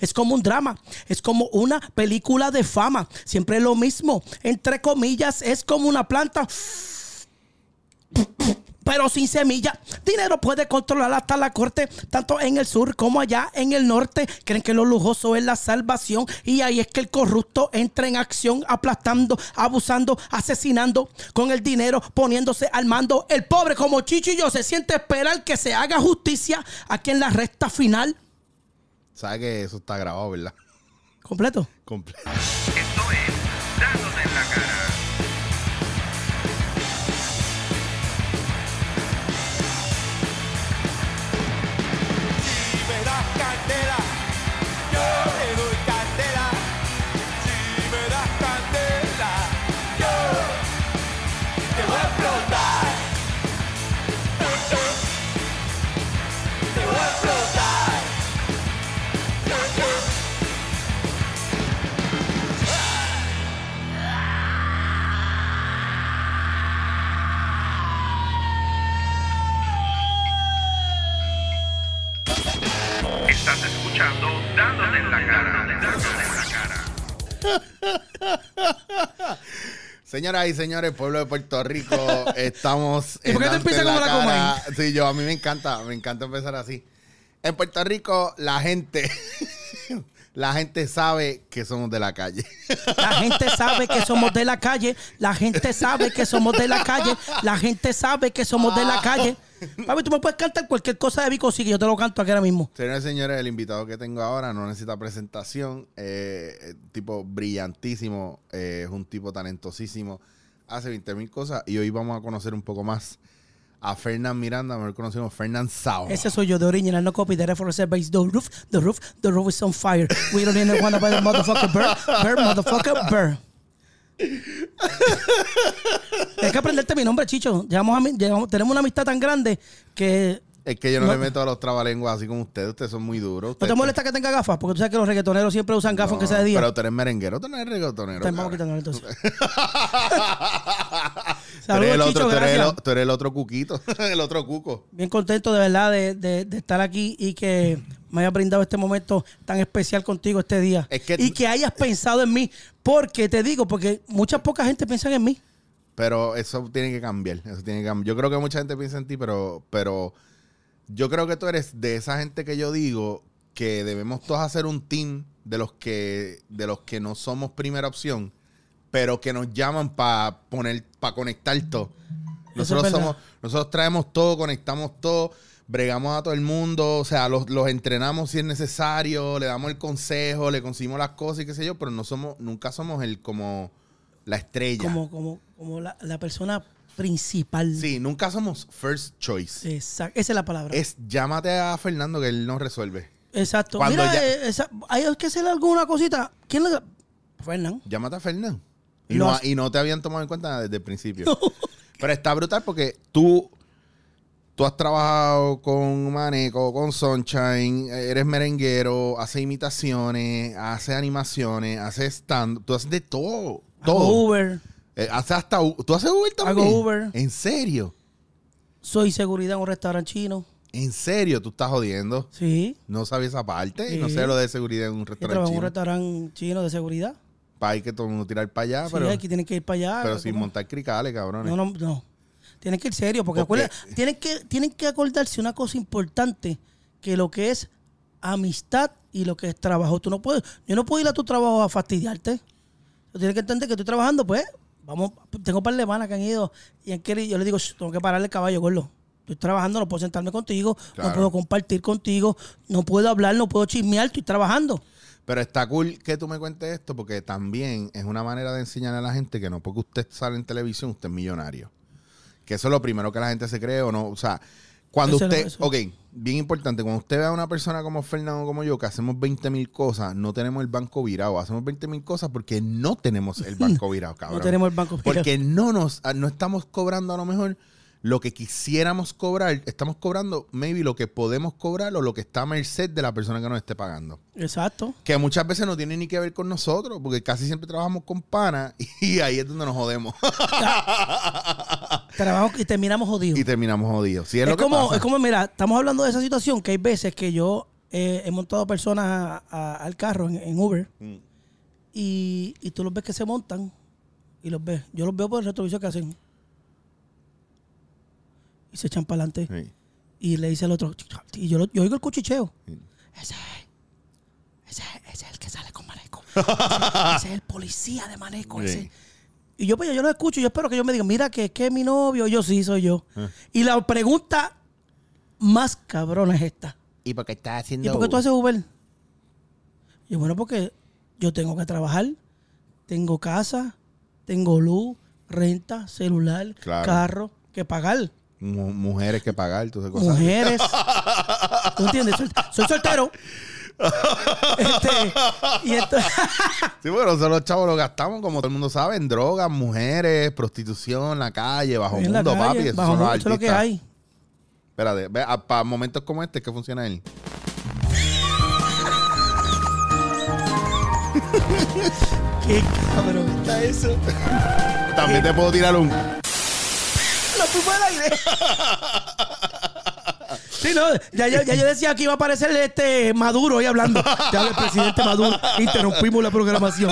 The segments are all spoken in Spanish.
Es como un drama, es como una película de fama. Siempre lo mismo, entre comillas, es como una planta pero sin semilla. Dinero puede controlar hasta la corte, tanto en el sur como allá en el norte. Creen que lo lujoso es la salvación y ahí es que el corrupto entra en acción, aplastando, abusando, asesinando con el dinero, poniéndose al mando. El pobre como yo se siente esperar que se haga justicia aquí en la recta final. ¿Sabes que eso está grabado, verdad? ¿Completo? Completo. Estás escuchando Dándote en la cara. Dándote en la cara. Señoras y señores, pueblo de Puerto Rico, estamos ¿Y por qué te Dándote empieza en como la cara. Sí, yo, a mí me encanta, me encanta empezar así. En Puerto Rico, la gente, la gente sabe que somos de la calle. La gente sabe que somos de la calle. La gente sabe que somos de la calle. La gente sabe que somos de la calle. Papi, tú me puedes cantar cualquier cosa de Vico, sí, que yo te lo canto aquí ahora mismo. Señores y señores, el invitado que tengo ahora no necesita presentación. Eh, eh, tipo brillantísimo, eh, es un tipo talentosísimo, hace 20 mil cosas. Y hoy vamos a conocer un poco más a Fernán Miranda, mejor conocido como Fernán Sao. Ese soy yo de original, no copy. The reference base, the roof, the roof, the roof is on fire. We don't want to buy the motherfucker bird, bird, motherfucker bird. Tienes que aprenderte mi nombre, Chicho. Llegamos- tenemos una amistad tan grande que Es que yo no, No. le meto a los trabalenguas así como ustedes. Ustedes son muy duros. no te molesta que tenga gafas, porque tú sabes que los reggaetoneros siempre usan gafas aunque sea de día. Pero tú eres merenguero, tú no eres reggaetonero. Pues vamos a entonces. Tú eres, el Saludos, otro, Chicho, tú, eres el, gracias. o- tú eres el otro cuquito, el otro cuco. Bien contento de verdad de, de- de estar aquí y que me hayas brindado este momento tan especial contigo este día. Es que- y que hayas pensado en mí. Porque te digo, porque mucha poca gente piensa en mí. Pero eso tiene que cambiar. Eso tiene que cambiar. Yo creo que mucha gente piensa en ti, pero, pero yo creo que tú eres de esa gente que yo digo que debemos todos hacer un team de los que, de los que no somos primera opción, pero que nos llaman para poner, para conectar todo. Nosotros somos, nosotros traemos todo, conectamos todo, bregamos a todo el mundo, o sea, los, los entrenamos si es necesario, le damos el consejo, le conseguimos las cosas y qué sé yo, pero no somos, nunca somos el como la estrella. Como, como, como la, la persona principal. Sí, nunca somos first choice. Exacto. Esa es la palabra. Es llámate a Fernando que él nos resuelve. Exacto. Cuando Mira, ya- eh, esa- hay que hacer alguna cosita. ¿Quién le Fernán. Llámate a Fernando. Y, no, y no te habían tomado en cuenta desde el principio. Pero está brutal porque tú, tú has trabajado con Maneco, con Sunshine, eres merenguero, haces imitaciones, haces animaciones, haces stand, tú haces de todo. Todo. Hago Uber. Eh, haces hasta ¿Tú haces Uber también? Hago Uber. ¿En serio? Soy seguridad en un restaurante chino. ¿En serio? ¿Tú estás jodiendo? Sí. No sabía esa parte. Sí. No sé lo de seguridad en un restaurante trabajo en un chino. restaurante chino de seguridad. Para ir que todo el mundo tirar para allá, sí, pero, aquí tienen que ir para allá. pero sin montar cricales, cabrones. No, no, no. Tienen que ir serio, porque, tienen que, tienen que acordarse una cosa importante, que lo que es amistad y lo que es trabajo. Tú no puedes, yo no puedo ir a tu trabajo a fastidiarte. Tú tienes que entender que estoy trabajando, pues, vamos, tengo un par de manas que han ido y han querido, yo le digo, "Shh, tengo que pararle el caballo, gordo. Estoy trabajando, no puedo sentarme contigo, Claro. no puedo compartir contigo, no puedo hablar, no puedo chismear, estoy trabajando. Pero está cool que tú me cuentes esto porque también es una manera de enseñar a la gente que no porque usted sale en televisión, usted es millonario. Que eso es lo primero que la gente se cree o no. O sea, cuando Eso usted, eso. ok, bien importante, cuando usted ve a una persona como Fernando, como yo, que hacemos 20 mil cosas, no tenemos el banco virado. Hacemos 20 mil cosas porque no tenemos el banco virado, cabrón. No tenemos el banco virado. Porque no nos, no estamos cobrando a lo mejor lo que quisiéramos cobrar. Estamos cobrando maybe lo que podemos cobrar o lo que está a merced de la persona que nos esté pagando Exacto. que muchas veces no tiene ni que ver con nosotros, porque casi siempre trabajamos con pana y ahí es donde nos jodemos Trabajo y terminamos jodidos. y terminamos jodidos. Sí, es, Es, lo que como, pasa. es como, mira, estamos hablando de esa situación que hay veces que yo eh, he montado personas a- a- al carro en, en Uber Mm. y, y tú los ves que se montan y los ves. Yo los veo por el retrovisor que hacen. Y se echan para adelante. Sí. Y le dice al otro, y yo, yo oigo el cuchicheo. Sí. Ese, ese, ese es el que sale con Maneco. ese, ese es el policía de Maneco. Sí. ese. Y yo, pues, yo lo escucho y yo espero que ellos me digan, mira, que es que mi novio. Yo sí, soy yo. Ah. Y la pregunta más cabrona es esta. ¿Y por qué estás haciendo ¿Y por qué tú haces Uber? Y bueno, porque yo tengo que trabajar, tengo casa, tengo luz, renta, celular, Claro. carro, que pagar. Mu- mujeres que pagar, cosas. Mujeres. ¿Tú entiendes? Soy, soy soltero. Este, y entonces, Sí, bueno, nosotros los chavos lo gastamos, como todo el mundo sabe, en drogas, mujeres, prostitución, la calle, bajo en mundo, calle, papi. Esos bajo mundo, eso es lo que hay. Espérate, ve, a- para momentos como este, ¿qué funciona él? Qué cabrón está eso. También te puedo tirar un. Lo fuimos al aire. Sí, no, ya, ya, ya yo decía que iba a aparecer este Maduro ahí hablando. Ya el presidente Maduro. Interrumpimos la programación.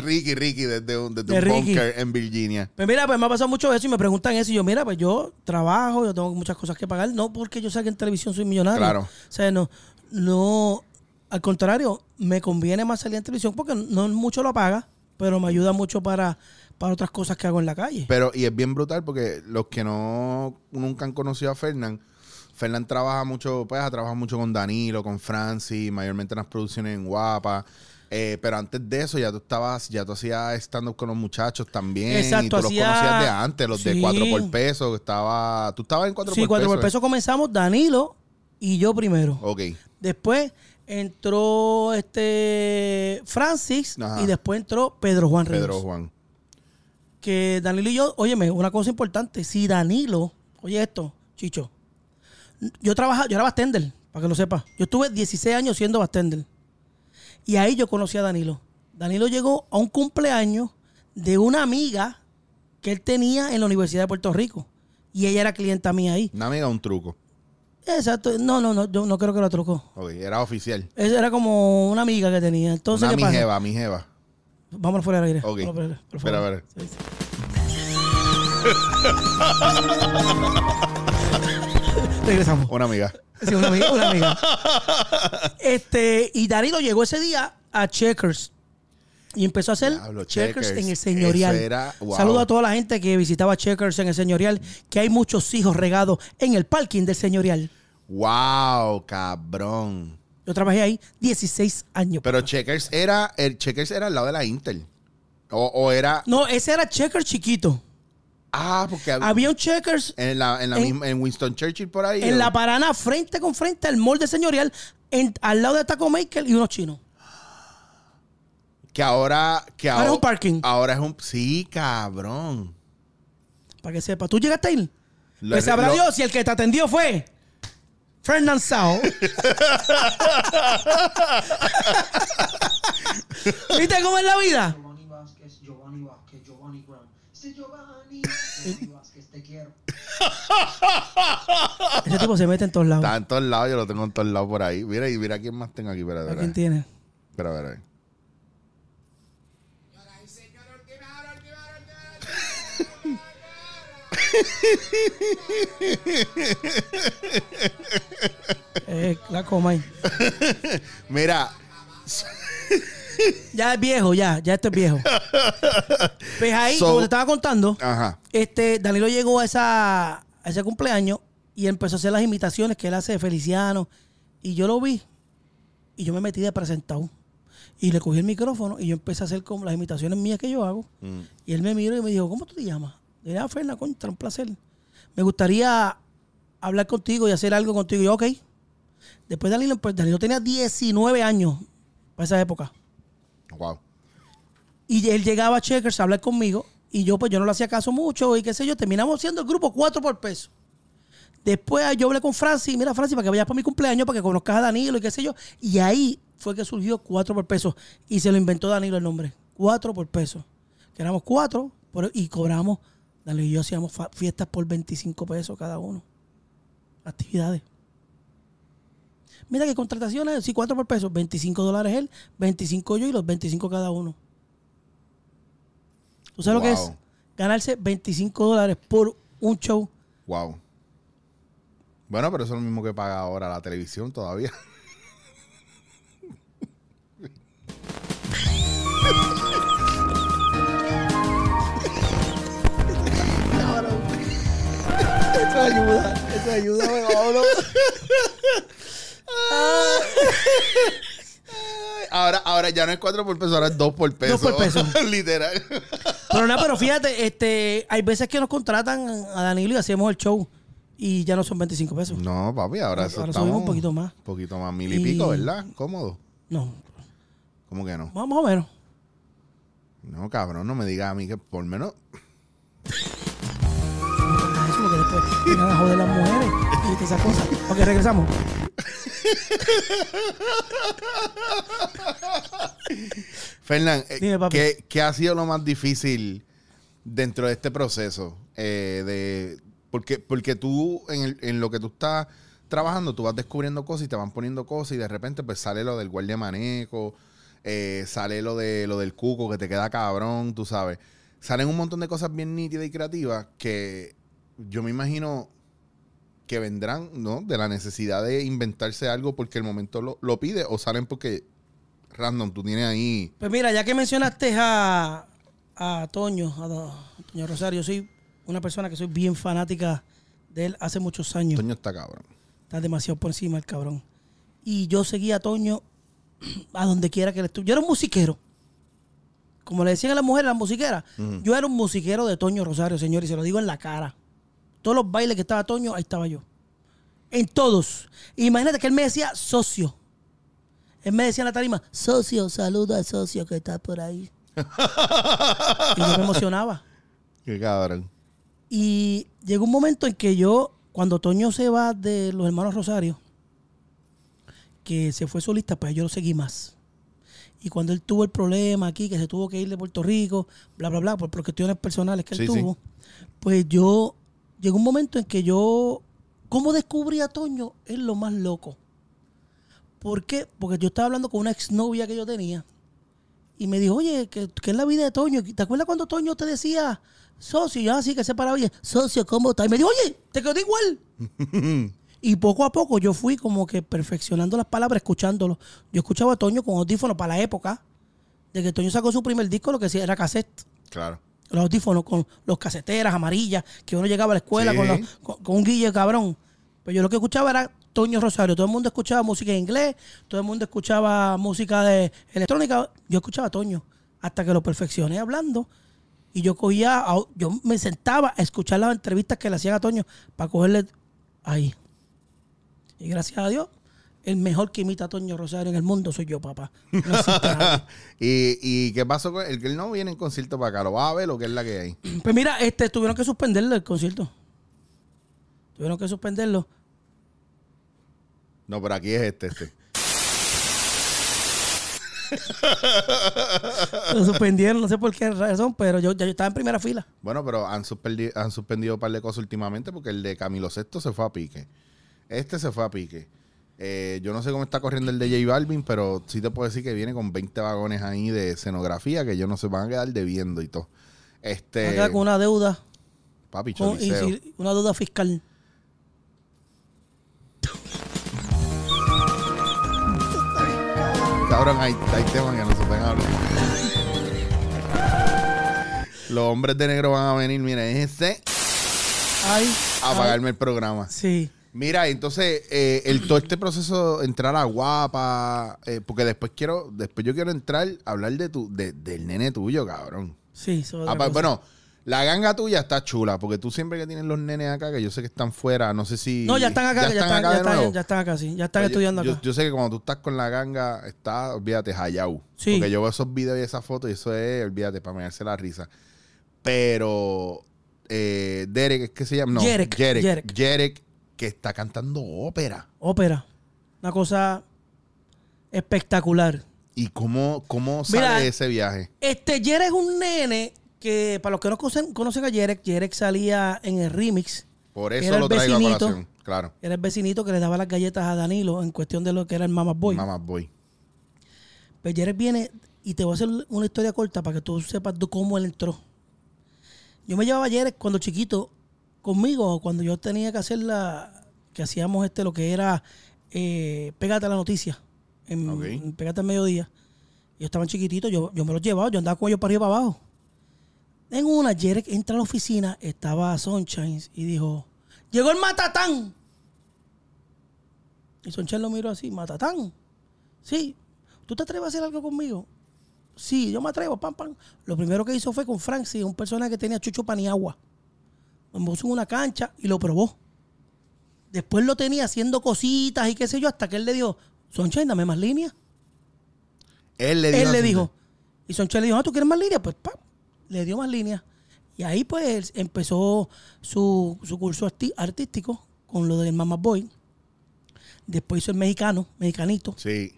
Ricky, Ricky, desde un, desde De un Ricky. bunker en Virginia. Pues mira, pues me ha pasado mucho eso y me preguntan eso. Y yo, mira, pues yo trabajo, yo tengo muchas cosas que pagar. No porque yo salga en televisión soy millonario. Claro. O sea, no, no, al contrario, me conviene más salir en televisión porque no mucho lo paga, pero me ayuda mucho para, para otras cosas que hago en la calle. Pero, y es bien brutal porque los que no nunca han conocido a Fernán, Fernán trabaja mucho, pues ha trabajado mucho con Danilo, con Francis, mayormente en las producciones en Guapa. Eh, pero antes de eso ya tú estabas, ya tú hacías stand-up con los muchachos también. y Exacto, tú hacía- los conocías de antes, los de Sí. 4 por peso, que estaba. Tú estabas en 4 sí, por cuatro peso. por peso comenzamos Danilo y yo primero. Ok. Después entró este Francis Ajá. y después entró Pedro Juan Ríos. Pedro Juan. Que Danilo y yo, óyeme, una cosa importante, si Danilo, oye esto, Chicho, yo trabajaba, yo era bartender, para que lo sepas. Yo estuve 16 años siendo bartender. Y ahí yo conocí a Danilo. Danilo llegó a un cumpleaños de una amiga que él tenía en la Universidad de Puerto Rico. Y ella era clienta mía ahí. Una amiga, un truco. Exacto. No, no, no, yo no creo que lo trucó. Ok, era oficial. Esa era como una amiga que tenía. Entonces, Una ¿qué pasa? mi jeva, mi jeva. Vamos fuera del aire. Ok. Vámonos fuera por Espera. Sí, sí. Regresamos. Una amiga. Sí, una amiga, una amiga. Este, y Danilo llegó ese día a Checkers. Y empezó a hacer Diablo, checkers, Checkers. en el señorial. Era- wow. Saludo a toda la gente que visitaba Checkers en el señorial, que hay muchos hijos regados en el parking del señorial. Wow, cabrón. Yo trabajé ahí 16 años. Pero Checkers era, el Checkers era al lado de la Intel. O, o era. no, ese era Checkers chiquito. Ah, porque hab- Había un Checkers en la, en la en- misma, en Winston Churchill por ahí. en ¿o? la Paraná, frente con frente al mall de señorial, en- al lado de Taco Maker y unos chinos. Que ahora. Que Ahora es un parking. Ahora es un. Sí, cabrón. Para que sepa. ¿Tú llegaste a ir? Lo- Pues sabrá lo- Dios si el que te atendió fue Fernand Sao. ¿Viste cómo es la vida? Giovanni Vázquez, Giovanni Vázquez, Giovanni Brown. Sí, Giovanni. Giovanni Vázquez, te quiero. Ese tipo se mete en todos lados. Está en todos lados, yo lo tengo en todos lados por ahí. Mira, y mira quién más tengo aquí. Espera, ¿A quién tiene? Espera, espera, espera. Eh, la coma ahí. Mira, Ya es viejo, ya. Ya esto es viejo. Pues ahí, So- como te estaba contando, ajá. este, Danilo llegó a, esa, a ese cumpleaños y empezó a hacer las imitaciones que él hace de Feliciano. Y yo lo vi y yo me metí de presentado. Y le cogí el micrófono y yo empecé a hacer como las imitaciones mías que yo hago. Mm. Y él me miró y me dijo, ¿cómo tú te llamas? Ah, Ferna, contra, un placer. Me gustaría hablar contigo y hacer algo contigo. Y yo, ok. Después Danilo, pues Danilo tenía 19 años para esa época. Wow. Y él llegaba a Checkers a hablar conmigo y yo pues yo no le hacía caso mucho y qué sé yo, terminamos siendo el grupo 4 por peso. Después yo hablé con Francis, mira Francis, para que vayas para mi cumpleaños, para que conozcas a Danilo y qué sé yo. Y ahí fue que surgió 4 por peso y se lo inventó Danilo el nombre. 4 por peso. Que éramos 4 y cobramos, Danilo y yo hacíamos fiestas por 25 pesos cada uno. Actividades. Mira que contrataciones, si cuatro por peso, 25 dólares él, 25 yo y los 25 cada uno. ¿Tú sabes lo que es? Ganarse 25 dólares por un show. Wow. Bueno, pero eso es lo mismo que paga ahora la televisión todavía. Eso ayuda, eso ayuda, vámonos. Ahora, ahora ya no es 4 por peso, ahora es 2 por peso. Dos por peso. Literal. Pero nada, pero fíjate, este, hay veces que nos contratan a Danilo y hacemos el show y ya no son 25 pesos. No, papi, ahora Ahora eso subimos estamos un poquito más. Un poquito más, mil y, Y- pico, ¿verdad? Cómodo. No, ¿Cómo que no? más o menos. No, cabrón, no me digas a mí que por menos. Después vengan a joder las mujeres y todas esas cosas. Ok, regresamos. Fernán, eh, Dime, papi. ¿qué, qué ha sido lo más difícil dentro de este proceso? Eh, de, porque, porque tú, en, el- en lo que tú estás trabajando, tú vas descubriendo cosas y te van poniendo cosas y de repente pues sale lo del guardia maneco, eh, sale lo, de, lo del cuco que te queda cabrón, tú sabes. Salen un montón de cosas bien nítidas y creativas que yo me imagino que vendrán, ¿no? De la necesidad de inventarse algo porque el momento lo, lo pide o salen porque random, tú tienes ahí... Pues mira, ya que mencionaste a, a Toño, a Toño Rosario, soy una persona que soy bien fanática de él hace muchos años. Toño está cabrón. Está demasiado por encima el cabrón. Y yo seguía a Toño a donde quiera que él estuviera. Yo era un musiquero. Como le decían a las mujeres, las musiqueras. Yo era un musiquero de Toño Rosario, señor, y se lo digo en la cara. Todos los bailes que estaba Toño, ahí estaba yo. En todos. Imagínate que él me decía socio. Él me decía en la tarima, socio, saluda al socio que está por ahí. y yo me emocionaba. Qué cabrón. Y llegó un momento en que yo, cuando Toño se va de los hermanos Rosario, que se fue solista, pues yo lo seguí más. Y cuando él tuvo el problema aquí, que se tuvo que ir de Puerto Rico, bla, bla, bla, por, por cuestiones personales que él Sí, sí. tuvo, pues yo, llegó un momento en que yo, ¿cómo descubrí a Toño? Es lo más loco. ¿Por qué? Porque yo estaba hablando con una exnovia que yo tenía y me dijo, oye, ¿qué, qué es la vida de Toño? ¿Te acuerdas cuando Toño te decía, socio, ya así que se paraba y socio, ¿cómo está? Y me dijo, oye, te quedó igual. y poco a poco yo fui como que perfeccionando las palabras, escuchándolo. Yo escuchaba a Toño con audífonos para la época de que Toño sacó su primer disco, lo que sí era cassette. Claro. Los audífonos con los caseteras amarillas, que uno llegaba a la escuela Sí. con, los- con, con un guille cabrón. Pero yo lo que escuchaba era Toño Rosario. Todo el mundo escuchaba música en inglés, todo el mundo escuchaba música de electrónica. Yo escuchaba a Toño hasta que lo perfeccioné hablando. Y yo cogía, yo me sentaba a escuchar las entrevistas que le hacían a Toño para cogerle ahí. Y gracias a Dios, el mejor que imita a Toño Rosario en el mundo soy yo, papá. No. ¿Y, ¿Y qué pasó con él? Que él no viene en concierto para acá. ¿Lo vas a ver o qué es la que hay? Pues mira, este, tuvieron que suspenderle el concierto. Tuvieron que suspenderlo. No, pero aquí es este, este. Lo suspendieron, no sé por qué razón, pero yo ya yo estaba en primera fila. Bueno, pero han suspendido, han suspendido un par de cosas últimamente porque el de Camilo Sexto se fue a pique. Este se fue a pique. Eh, yo no sé cómo está corriendo el de J Balvin, pero sí te puedo decir que viene con 20 vagones ahí de escenografía que yo no se van a quedar debiendo y todo. Este, quedé con una deuda, papi, con- y sí, una deuda fiscal. Cabrón, hay, hay temas que no se pueden hablar. Los hombres de negro van a venir, mira, ese Ay, a ay, pagarme el programa. Sí. Mira, entonces, eh, el, todo este proceso, entrar a guapa, eh, porque después quiero, después yo quiero entrar a hablar de tu, de- del nene tuyo, cabrón. Sí, eso Ah, bueno, la ganga tuya está chula, porque tú siempre que tienes los nenes acá, que yo sé que están fuera, no sé si... No, ya están acá, ya, están, acá ya, están, nuevo? ya están acá, sí. Ya están estudiando yo, acá. Yo sé que cuando tú estás con la ganga, está, olvídate, hayau. Sí. Porque yo veo esos videos y esas fotos y eso es, olvídate, para mearse la risa. Pero, eh, Derek, ¿es que se llama? No, Jerek, Jerek. Jerek. Que está cantando ópera. Ópera. Una cosa espectacular. ¿Y cómo, cómo sale Mira, ese viaje? Este, Jerek es un nene que, para los que no conocen, conocen a Jerek, Jerek salía en el remix Por eso Era el lo traigo a vecinito. colación. Claro. Era el vecinito que le daba las galletas a Danilo en cuestión de lo que era el Mama Boy. Mamá Boy. Pues Jerez viene y te voy a hacer una historia corta para que tú sepas cómo él entró. Yo me llevaba a Jerez cuando chiquito conmigo, cuando yo tenía que hacer la. que hacíamos este lo que era eh, Pégate a la noticia. En, Ok. en Pégate al mediodía. Yo estaba chiquitito, yo, yo me los llevaba, yo andaba con ellos para arriba y para abajo. En una, Jerez entra a la oficina, estaba Sunshine y dijo: ¡Llegó el matatán! Y Sunshine lo miró así: ¿Matatán? Sí. ¿Tú te atreves a hacer algo conmigo? Sí, yo me atrevo, pam, pam. Lo primero que hizo fue con Francis, un personaje que tenía chucho paniagua. Lo puso en una cancha y lo probó. Después lo tenía haciendo cositas y qué sé yo, hasta que él le dijo, Sunshine, dame más líneas. Él le dijo. Él le dijo. Y Sunshine le dijo, ah, ¿tú quieres más líneas? Pues, pam, le dio más líneas. Y ahí, pues, empezó su, su curso artístico con lo del Mama Boy. Después hizo el mexicano, mexicanito. Sí.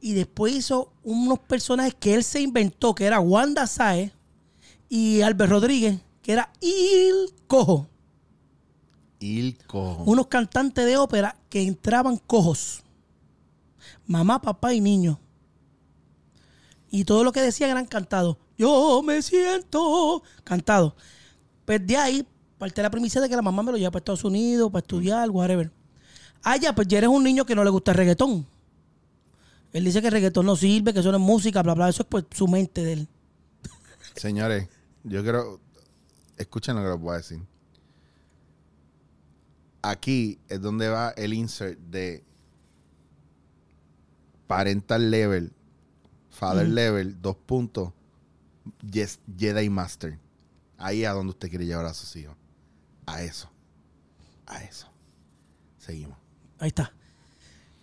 Y después hizo unos personajes que él se inventó, que era Wanda Saez y Albert Rodríguez, que era Il Cojo. Il cojo. Unos cantantes de ópera que entraban cojos. Mamá, papá y niño. Y todo lo que decían eran cantados. Yo me siento cantado. Pues de ahí parte de la premisa de que la mamá me lo lleva para Estados Unidos, para estudiar, whatever. Ah, ya, pues ya eres un niño que no le gusta el reggaetón. Él dice que el reggaetón no sirve, que eso no es música, bla, bla. Eso es pues su mente de él. Señores, yo quiero. Escuchen lo que les voy a decir. Aquí es donde va el insert de parental level, father level, dos puntos, yes, Jedi Master. Ahí a donde usted quiere llevar a sus hijos. A eso. A eso. Seguimos. Ahí está.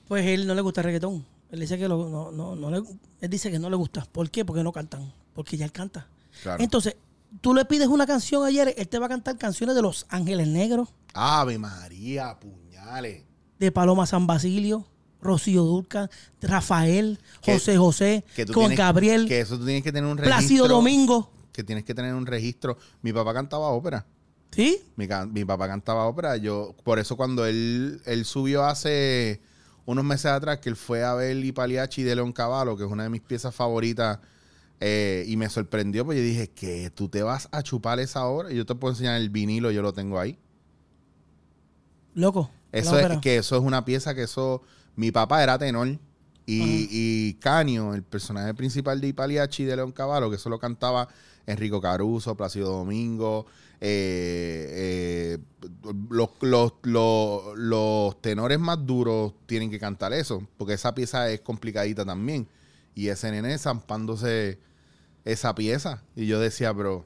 Pues él no le gusta el reggaetón. Él dice que lo- no, no, no le, él dice que no le gusta. ¿Por qué? Porque no cantan. Porque ya él canta. Claro. Entonces, tú le pides una canción ayer, él te va a cantar canciones de Los Ángeles Negros, Ave María, puñales. de Paloma San Basilio, Rocío Durca, Rafael, Que- José José, con Gabriel, Que eso tú tienes que tener un registro. Plácido Domingo. Que tienes que tener un registro. Mi papá cantaba ópera. ¿Sí? Mi, papá cantaba ópera. Yo, por eso cuando él, él subió hace unos meses atrás, que él fue a ver I Pagliacci de León Cavallo, que es una de mis piezas favoritas, eh, y me sorprendió, pues yo dije, que tú te vas a chupar esa. Y yo te puedo enseñar el vinilo, yo lo tengo ahí. Loco. Eso es que eso es una pieza que eso. Mi papá era tenor. Y, y Canio, el personaje principal de Ipaliachi de León Cavallo, que eso lo cantaba Enrico Caruso, Plácido Domingo. eh, eh, los, los, los, los tenores más duros tienen que cantar eso, porque esa pieza es complicadita también. Y ese nene zampándose esa pieza. Y yo decía, pero,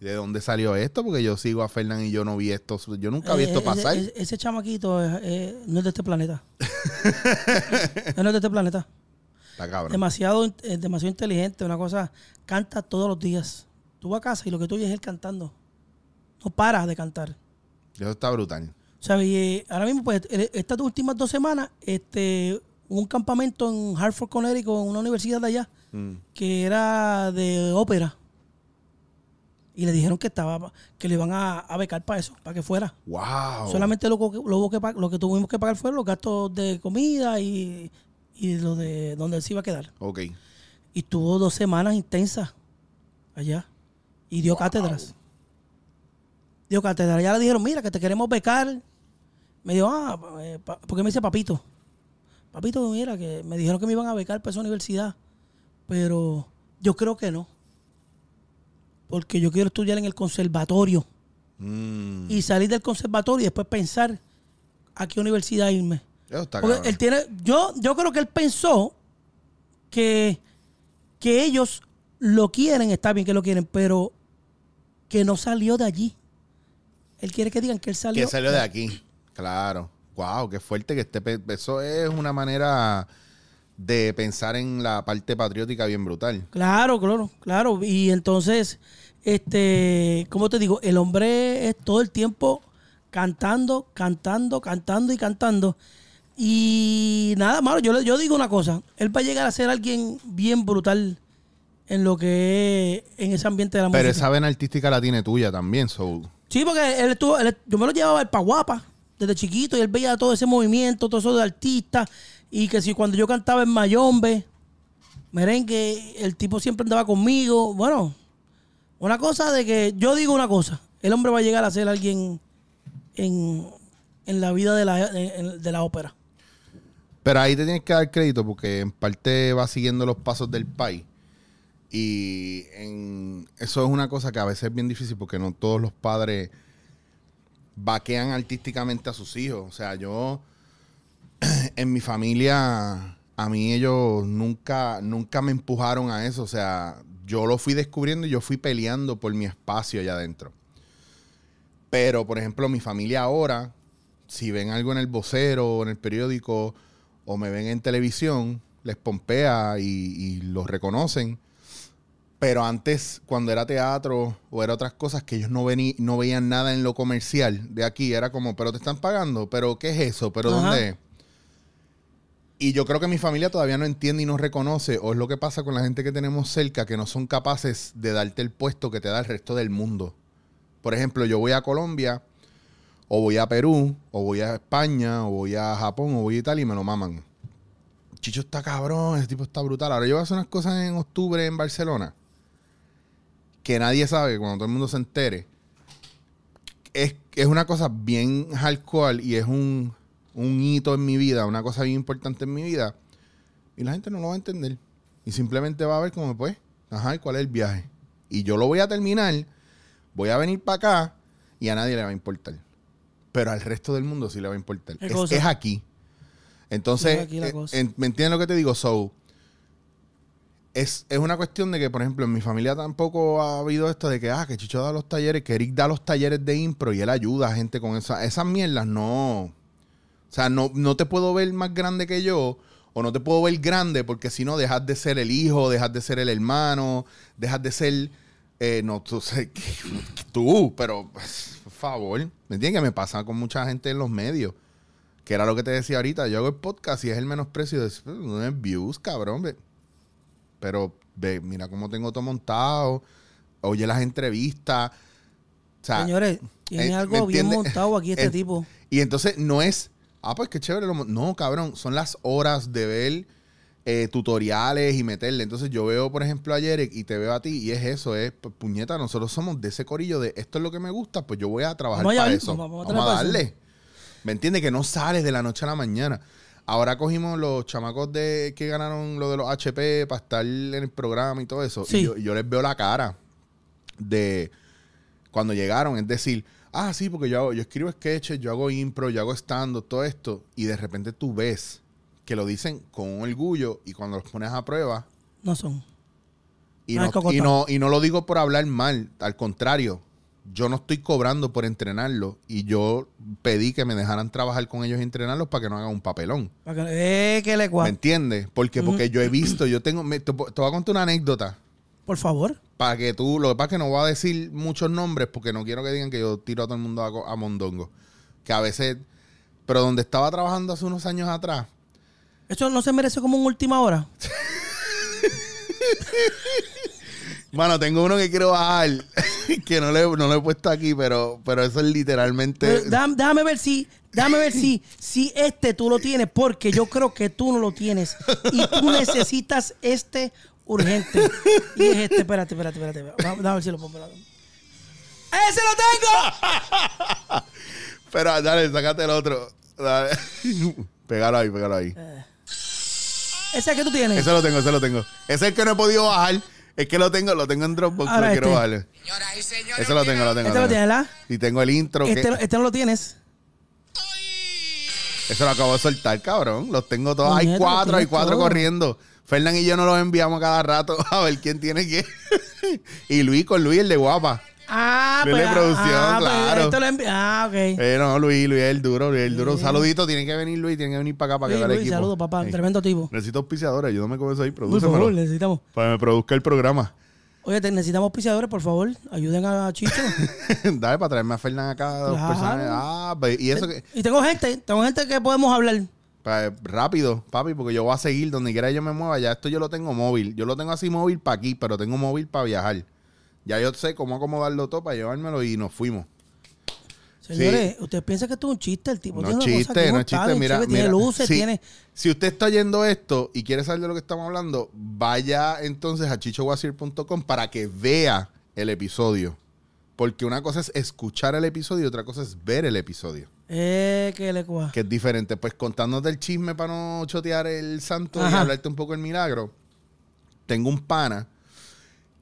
¿de dónde salió esto? Porque yo sigo a Fernán y yo no vi esto. Yo nunca vi Eh, esto pasar. Ese, ese chamaquito no es de este planeta. No es de este planeta. Está cabrón. Demasiado, eh, demasiado inteligente. Una cosa, canta todos los días. Tú vas a casa y lo que tú oyes es él cantando. No paras de cantar. Eso está brutal. ¿Sabes? Y, eh, ahora mismo, pues, estas últimas dos semanas, este, hubo un campamento en Hartford, Connecticut, en una universidad de allá, Mm. que era de ópera. Y le dijeron que estaba, que le iban a, a becar para eso, para que fuera. ¡Wow! Solamente lo, que- lo, que lo que tuvimos que pagar fueron los gastos de comida y, y lo de donde él se iba a quedar. Ok. Y tuvo dos semanas intensas allá. Y dio cátedras. Dio cátedras. Ya le dijeron, mira, que te queremos becar. Me dijo, ah, eh, porque me dice papito. Papito, mira, que me dijeron que me iban a becar para esa universidad. Pero yo creo que no. Porque yo quiero estudiar en el conservatorio. Mm. Y salir del conservatorio y después pensar a qué universidad irme. Está Porque él tiene, yo, yo creo que él pensó que, que ellos lo quieren, está bien que lo quieren, pero que no salió de allí. Él quiere que digan que él salió. Que salió de aquí. Claro. Wow, qué fuerte que esté. pe- Eso es una manera de pensar en la parte patriótica bien brutal. Claro, claro, claro. Y entonces, este, ¿cómo te digo? El hombre es todo el tiempo cantando, cantando, cantando y cantando. Y nada, malo, yo, le- yo digo una cosa, él va a llegar a ser alguien bien brutal en lo que es en ese ambiente de la Pero música. esa vena artística la tiene tuya también, so. Sí, porque él estuvo, él- yo me lo llevaba para Guapa desde chiquito y él veía todo ese movimiento, todo eso de artistas. Y que si cuando yo cantaba en Mayombe, merengue, el tipo siempre andaba conmigo. Bueno, una cosa de que yo digo una cosa: el hombre va a llegar a ser alguien en, en la vida de la, de la ópera. Pero ahí te tienes que dar crédito porque en parte va siguiendo los pasos del país. Y en- eso es una cosa que a veces es bien difícil porque no todos los padres vaquean artísticamente a sus hijos. O sea, yo en mi familia, a mí ellos nunca, nunca me empujaron a eso. O sea, yo lo fui descubriendo y yo fui peleando por mi espacio allá adentro. Pero, por ejemplo, mi familia ahora, si ven algo en el vocero o en el periódico o me ven en televisión, les pompea y, y los reconocen. Pero antes, cuando era teatro o era otras cosas que ellos no, vení- no veían nada en lo comercial de aquí, era como, pero te están pagando, pero ¿qué es eso? ¿Pero Ajá. dónde es? Y yo creo que mi familia todavía no entiende y no reconoce, o es lo que pasa con la gente que tenemos cerca, que no son capaces de darte el puesto que te da el resto del mundo. Por ejemplo, yo voy a Colombia, o voy a Perú, o voy a España, o voy a Japón, o voy a Italia y me lo maman. Chicho está cabrón, ese tipo está brutal. Ahora yo voy a hacer unas cosas en octubre en Barcelona que nadie sabe, cuando todo el mundo se entere. Es, es una cosa bien hardcore y es un, un hito en mi vida, una cosa bien importante en mi vida. Y la gente no lo va a entender. Y simplemente va a ver como, pues, ajá, ¿y cuál es el viaje? Y yo lo voy a terminar, voy a venir para acá y a nadie le va a importar. Pero al resto del mundo sí le va a importar. ¿Qué Es, es aquí. Entonces, Es aquí la eh, en- ¿me entiendes lo que te digo? So, es, es una cuestión de que, por ejemplo, en mi familia tampoco ha habido esto de que, ah, que Chicho da los talleres, que Eric da los talleres de impro y él ayuda a gente con esa, esas mierdas. No. O sea, no, no te puedo ver más grande que yo o no te puedo ver grande porque si no dejas de ser el hijo, dejas de ser el hermano, dejas de ser, eh, no, tú, tú, pero, pues, por favor, ¿me entiendes? Que me pasa con mucha gente en los medios. Que era lo que te decía ahorita. Yo hago el podcast y es el menosprecio de no es views, cabrón. Pero ve, mira cómo tengo todo montado. Oye las entrevistas. O sea, Señores, tiene eh, ¿me algo bien montado aquí este Eh, tipo. Y entonces no es, ah, pues qué chévere. lo mon-". no, cabrón, son las horas de ver eh, tutoriales y meterle. Entonces yo veo, por ejemplo, a Yerek y te veo a ti y es eso, es, pues, puñeta, nosotros somos de ese corillo de esto es lo que me gusta, pues yo voy a trabajar Vamos para vamos, eso. vamos a Vamos, a darle. ¿Me entiendes? Que no sales de la noche a la mañana. Ahora cogimos los chamacos de que ganaron lo de los HP para estar en el programa y todo eso. Sí. Y yo, les veo la cara de cuando llegaron. Es decir, ah, sí, porque yo, hago- yo escribo sketches, yo hago impro, yo hago stand todo esto. Y de repente tú ves que lo dicen con un orgullo y cuando los pones a prueba. No son. Y, no, y, no, y no lo digo por hablar mal, al contrario. Yo no estoy cobrando por entrenarlos y yo pedí que me dejaran trabajar con ellos y entrenarlos para que no hagan un papelón. Para que, eh, que le ¿Me entiendes? Porque, porque yo he visto, yo tengo, me- te, te voy a contar una anécdota. Por favor. Para que tú, lo que pasa es que no voy a decir muchos nombres porque no quiero que digan que yo tiro a todo el mundo a mondongo. Que a veces, pero donde estaba trabajando hace unos años atrás, Eso no se merece como un última hora. Mano, tengo uno que quiero bajar, que no le, no lo he puesto aquí, pero, pero eso es literalmente... Pero déjame, déjame ver si, déjame ver si, si este tú lo tienes, porque yo creo que tú no lo tienes. Y tú necesitas este urgente. Y es este, espérate, espérate, espérate. Vamos, Déjame ver si lo pongo. ¡Ese lo tengo! Pero dale, sácate el otro. Dale. pégalo ahí, pégalo ahí. Ese es el que tú tienes. Ese lo tengo, ese lo tengo. Ese es el que no he podido bajar. Es que lo tengo, lo tengo en Dropbox, Ahora lo quiero este. bajarle. Ese lo tengo, lo tengo. Este lo tienes, ¿verdad? Y tengo el intro. que- Este, este no lo tienes. Eso lo acabo de soltar, cabrón. Los tengo todos. Hay cuatro, hay cuatro todo. corriendo. Fernán y yo nos los enviamos cada rato a ver quién tiene qué. y Luis con Luis, el de guapa. Ah, Luis pues, producción, ah, pues, claro. esto lo envi- ah, ok. Eh, no, Luis, Luis, el duro, Luis, el duro. Saludito, tienen que venir Luis, tienen que venir para acá para que vea el Luis, equipo. saludos, papá. Sí. Tremendo tipo. Necesito auspiciadores, ayúdame con eso ahí, Por favor, necesitamos. Para que me produzca el programa. Oye, te- necesitamos auspiciadores, por favor. Ayuden a Chicho. Dale para traerme a Fernán acá. dos Claro. personas. Ah, ve- y eso que. Y tengo gente, tengo gente que podemos hablar. pa- rápido, papi, porque yo voy a seguir donde quiera yo me mueva. Ya esto yo lo tengo móvil. Yo lo tengo así móvil para aquí, pero tengo móvil para viajar. Ya yo sé cómo acomodarlo todo para llevármelo y nos fuimos. Señores, ustedes piensan que esto es un chiste, el tipo No tiene cosa chiste, no es chiste. Mira, tiene luces, si, tiene... si usted está oyendo esto y quiere saber de lo que estamos hablando, vaya entonces a chichowasir.com para que vea el episodio. Porque una cosa es escuchar el episodio y otra cosa es ver el episodio. Eh, que le cua. Que es diferente. Pues contándote el chisme para no chotear el santo y hablarte un poco del milagro. Tengo un pana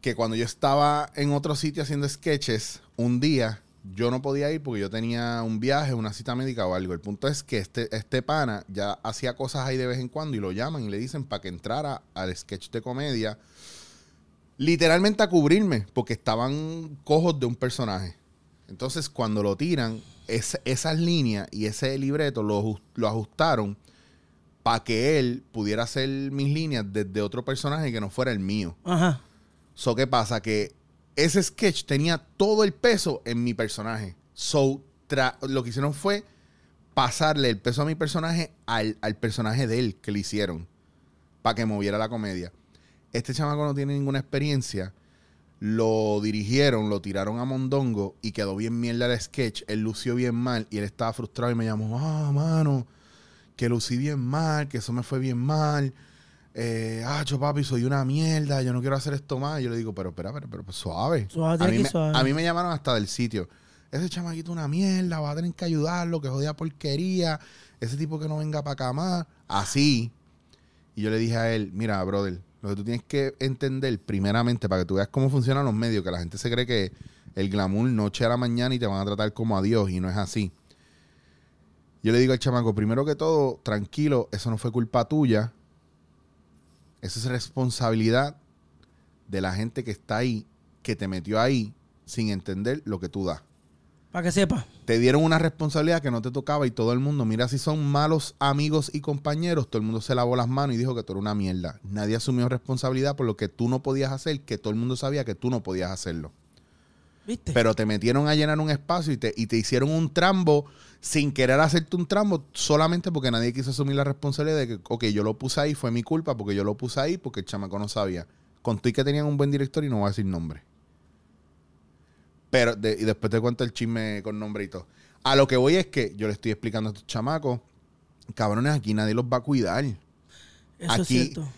que cuando yo estaba en otro sitio haciendo sketches, un día yo no podía ir porque yo tenía un viaje, una cita médica o algo. El punto es que este, este pana ya hacía cosas ahí de vez en cuando y lo llaman y le dicen para que entrara al sketch de comedia, literalmente a cubrirme, porque estaban cojos de un personaje. Entonces, cuando lo tiran, es- esas líneas y ese libreto lo, lo ajustaron para que él pudiera hacer mis líneas desde otro personaje que no fuera el mío. Ajá. So, ¿qué pasa? Que ese sketch tenía todo el peso en mi personaje. So, lo que hicieron fue pasarle el peso a mi personaje al, al personaje de él que le hicieron para que moviera la comedia. Este chamaco no tiene ninguna experiencia. Lo dirigieron, lo tiraron a Mondongo y quedó bien mierda el sketch. Él lució bien mal y él estaba frustrado y me llamó, ah, mano, que lucí bien mal, que eso me fue bien mal. Eh, ah, yo papi, soy una mierda, yo no quiero hacer esto más. Yo le digo, pero espera, pero, pero, pues, suave. Suave, a, mí me, suave. a mí me llamaron hasta del sitio. Ese chamaquito una mierda, va a tener que ayudarlo, que jodía porquería. Ese tipo que no venga para acá más. Así. Y yo le dije a él, mira, brother, lo que tú tienes que entender primeramente para que tú veas cómo funcionan los medios, que la gente se cree que el glamour noche a la mañana y te van a tratar como a Dios y no es así. Yo le digo al chamaco, primero que todo, tranquilo, eso no fue culpa tuya. Eso es responsabilidad de la gente que está ahí, que te metió ahí sin entender lo que tú das. Para que sepa. Te dieron una responsabilidad que no te tocaba y todo el mundo, mira si son malos amigos y compañeros, todo el mundo se lavó las manos y dijo que tú eras una mierda. Nadie asumió responsabilidad por lo que tú no podías hacer, que todo el mundo sabía que tú no podías hacerlo. ¿Viste? Pero te metieron a llenar un espacio y te, y te hicieron un trambo sin querer hacerte un trambo solamente porque nadie quiso asumir la responsabilidad de que, ok, yo lo puse ahí, fue mi culpa porque yo lo puse ahí porque el chamaco no sabía. Conté que tenían un buen director y no voy a decir nombre. Pero, de- y después te cuento el chisme con nombre y todo. A lo que voy es que yo le estoy explicando a estos chamacos, cabrones, aquí nadie los va a cuidar. Eso es aquí- cierto.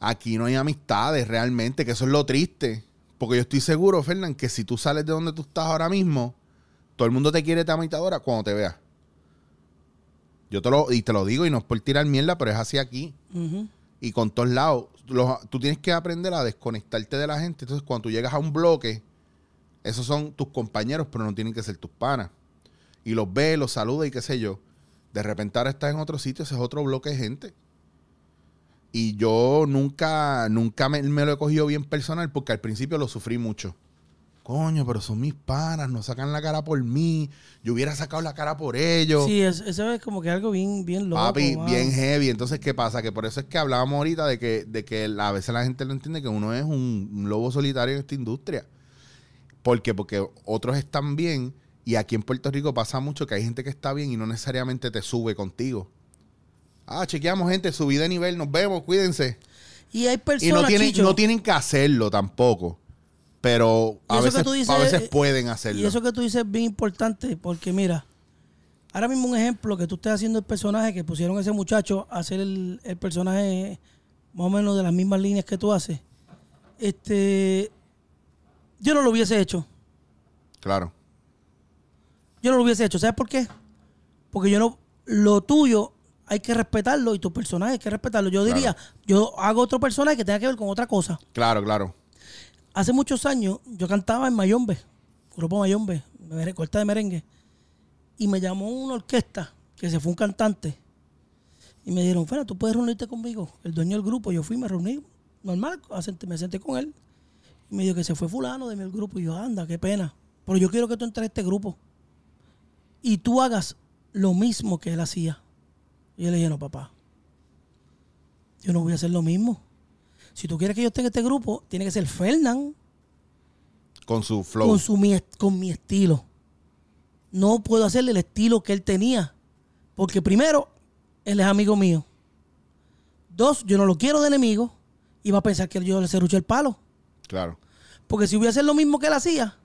Aquí no hay amistades realmente, que eso es lo triste. Porque yo estoy seguro, Fernán, que si tú sales de donde tú estás ahora mismo, todo el mundo te quiere te amitadora cuando te vea. Yo te lo, y te lo digo, y no es por tirar mierda, pero es así aquí. Y con todos lados. Los- tú tienes que aprender a desconectarte de la gente. Entonces, cuando tú llegas a un bloque, esos son tus compañeros, pero no tienen que ser tus panas. Y los ves, los saludas y qué sé yo. De repente ahora estás en otro sitio, ese es otro bloque de gente. Y yo nunca, nunca me, me lo he cogido bien personal porque al principio lo sufrí mucho. Coño, pero son mis panas, no sacan la cara por mí. Yo hubiera sacado la cara por ellos. Sí, es- eso es como que algo bien, bien loco. Papi, bien heavy. Entonces, ¿qué pasa? Que por eso es que hablábamos ahorita de que, de que a veces la gente no entiende que uno es un, un lobo solitario en esta industria. ¿Por qué? Porque otros están bien y aquí en Puerto Rico pasa mucho que hay gente que está bien y no necesariamente te sube contigo. Ah, chequeamos gente, subí de nivel, nos vemos, cuídense. Y hay Y personas, no tienen, Chicho, no tienen que hacerlo tampoco. Pero Y a veces, tú dices, a veces pueden hacerlo. Y eso que tú dices es bien importante porque mira, ahora mismo un ejemplo que tú estés haciendo el personaje que pusieron a ese muchacho a hacer el, el personaje más o menos de las mismas líneas que tú haces. Este, yo no lo hubiese hecho. Claro. Yo no lo hubiese hecho. ¿Sabes por qué? Porque yo no, lo tuyo hay que respetarlo y tu personaje hay que respetarlo. Yo diría, yo hago otro personaje que tenga que ver con otra cosa. Claro, claro. Hace muchos años yo cantaba en Mayombe, grupo Mayombe, corta de merengue, y me llamó una orquesta que se fue un cantante y me dijeron, Fera, tú puedes reunirte conmigo, el dueño del grupo. Yo fui, me reuní, normal, me senté con él y me dijo que se fue fulano de mi grupo y yo, anda, qué pena, pero yo quiero que tú entres a este grupo y tú hagas lo mismo que él hacía. Y yo le dije, no, papá, yo no voy a hacer lo mismo. Si tú quieres que yo esté en este grupo, tiene que ser Fernán Con su flow. con, su, mi, con mi estilo. No puedo hacerle el estilo que él tenía. Porque primero, él es amigo mío. Dos, yo no lo quiero de enemigo. Y va a pensar que yo le cerruché el palo. Claro. Porque si voy a hacer lo mismo que él hacía.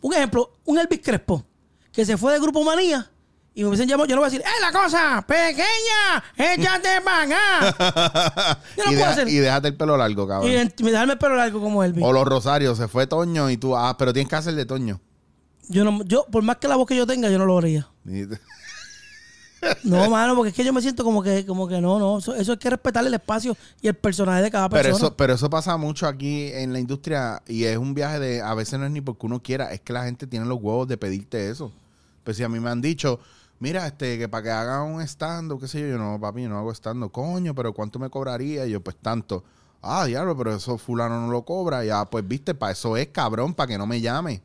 Un ejemplo, un Elvis Crespo. que se fue de Grupo Manía y me hubiesen llamado, yo no voy a decir, ¡eh, la cosa! ¡Pequeña! ¡Échate para! Yo no y, puedo deja- hacer. y déjate el pelo largo, cabrón. Y me dejarme el pelo largo como Elvis. O los Rosarios, se fue Toño y tú, ah, pero tienes que hacer de Toño. Yo no, yo, por más que la voz que yo tenga, yo no lo haría. No, mano, porque es que yo me siento como que, como que no, no. Eso, eso hay que respetar el espacio y el personaje de cada Pero persona. eso, pero eso pasa mucho aquí en la industria y es un viaje de, a veces no es ni porque uno quiera, es que la gente tiene los huevos de pedirte eso. Pues si a mí me han dicho, mira, este, que para que haga un stand qué sé yo, yo no, papi, yo no hago stand coño, pero ¿cuánto me cobraría? Y yo, pues tanto. Ah, diablo, pero eso fulano no lo cobra. Ya, pues viste, para eso es cabrón, para que no me llame.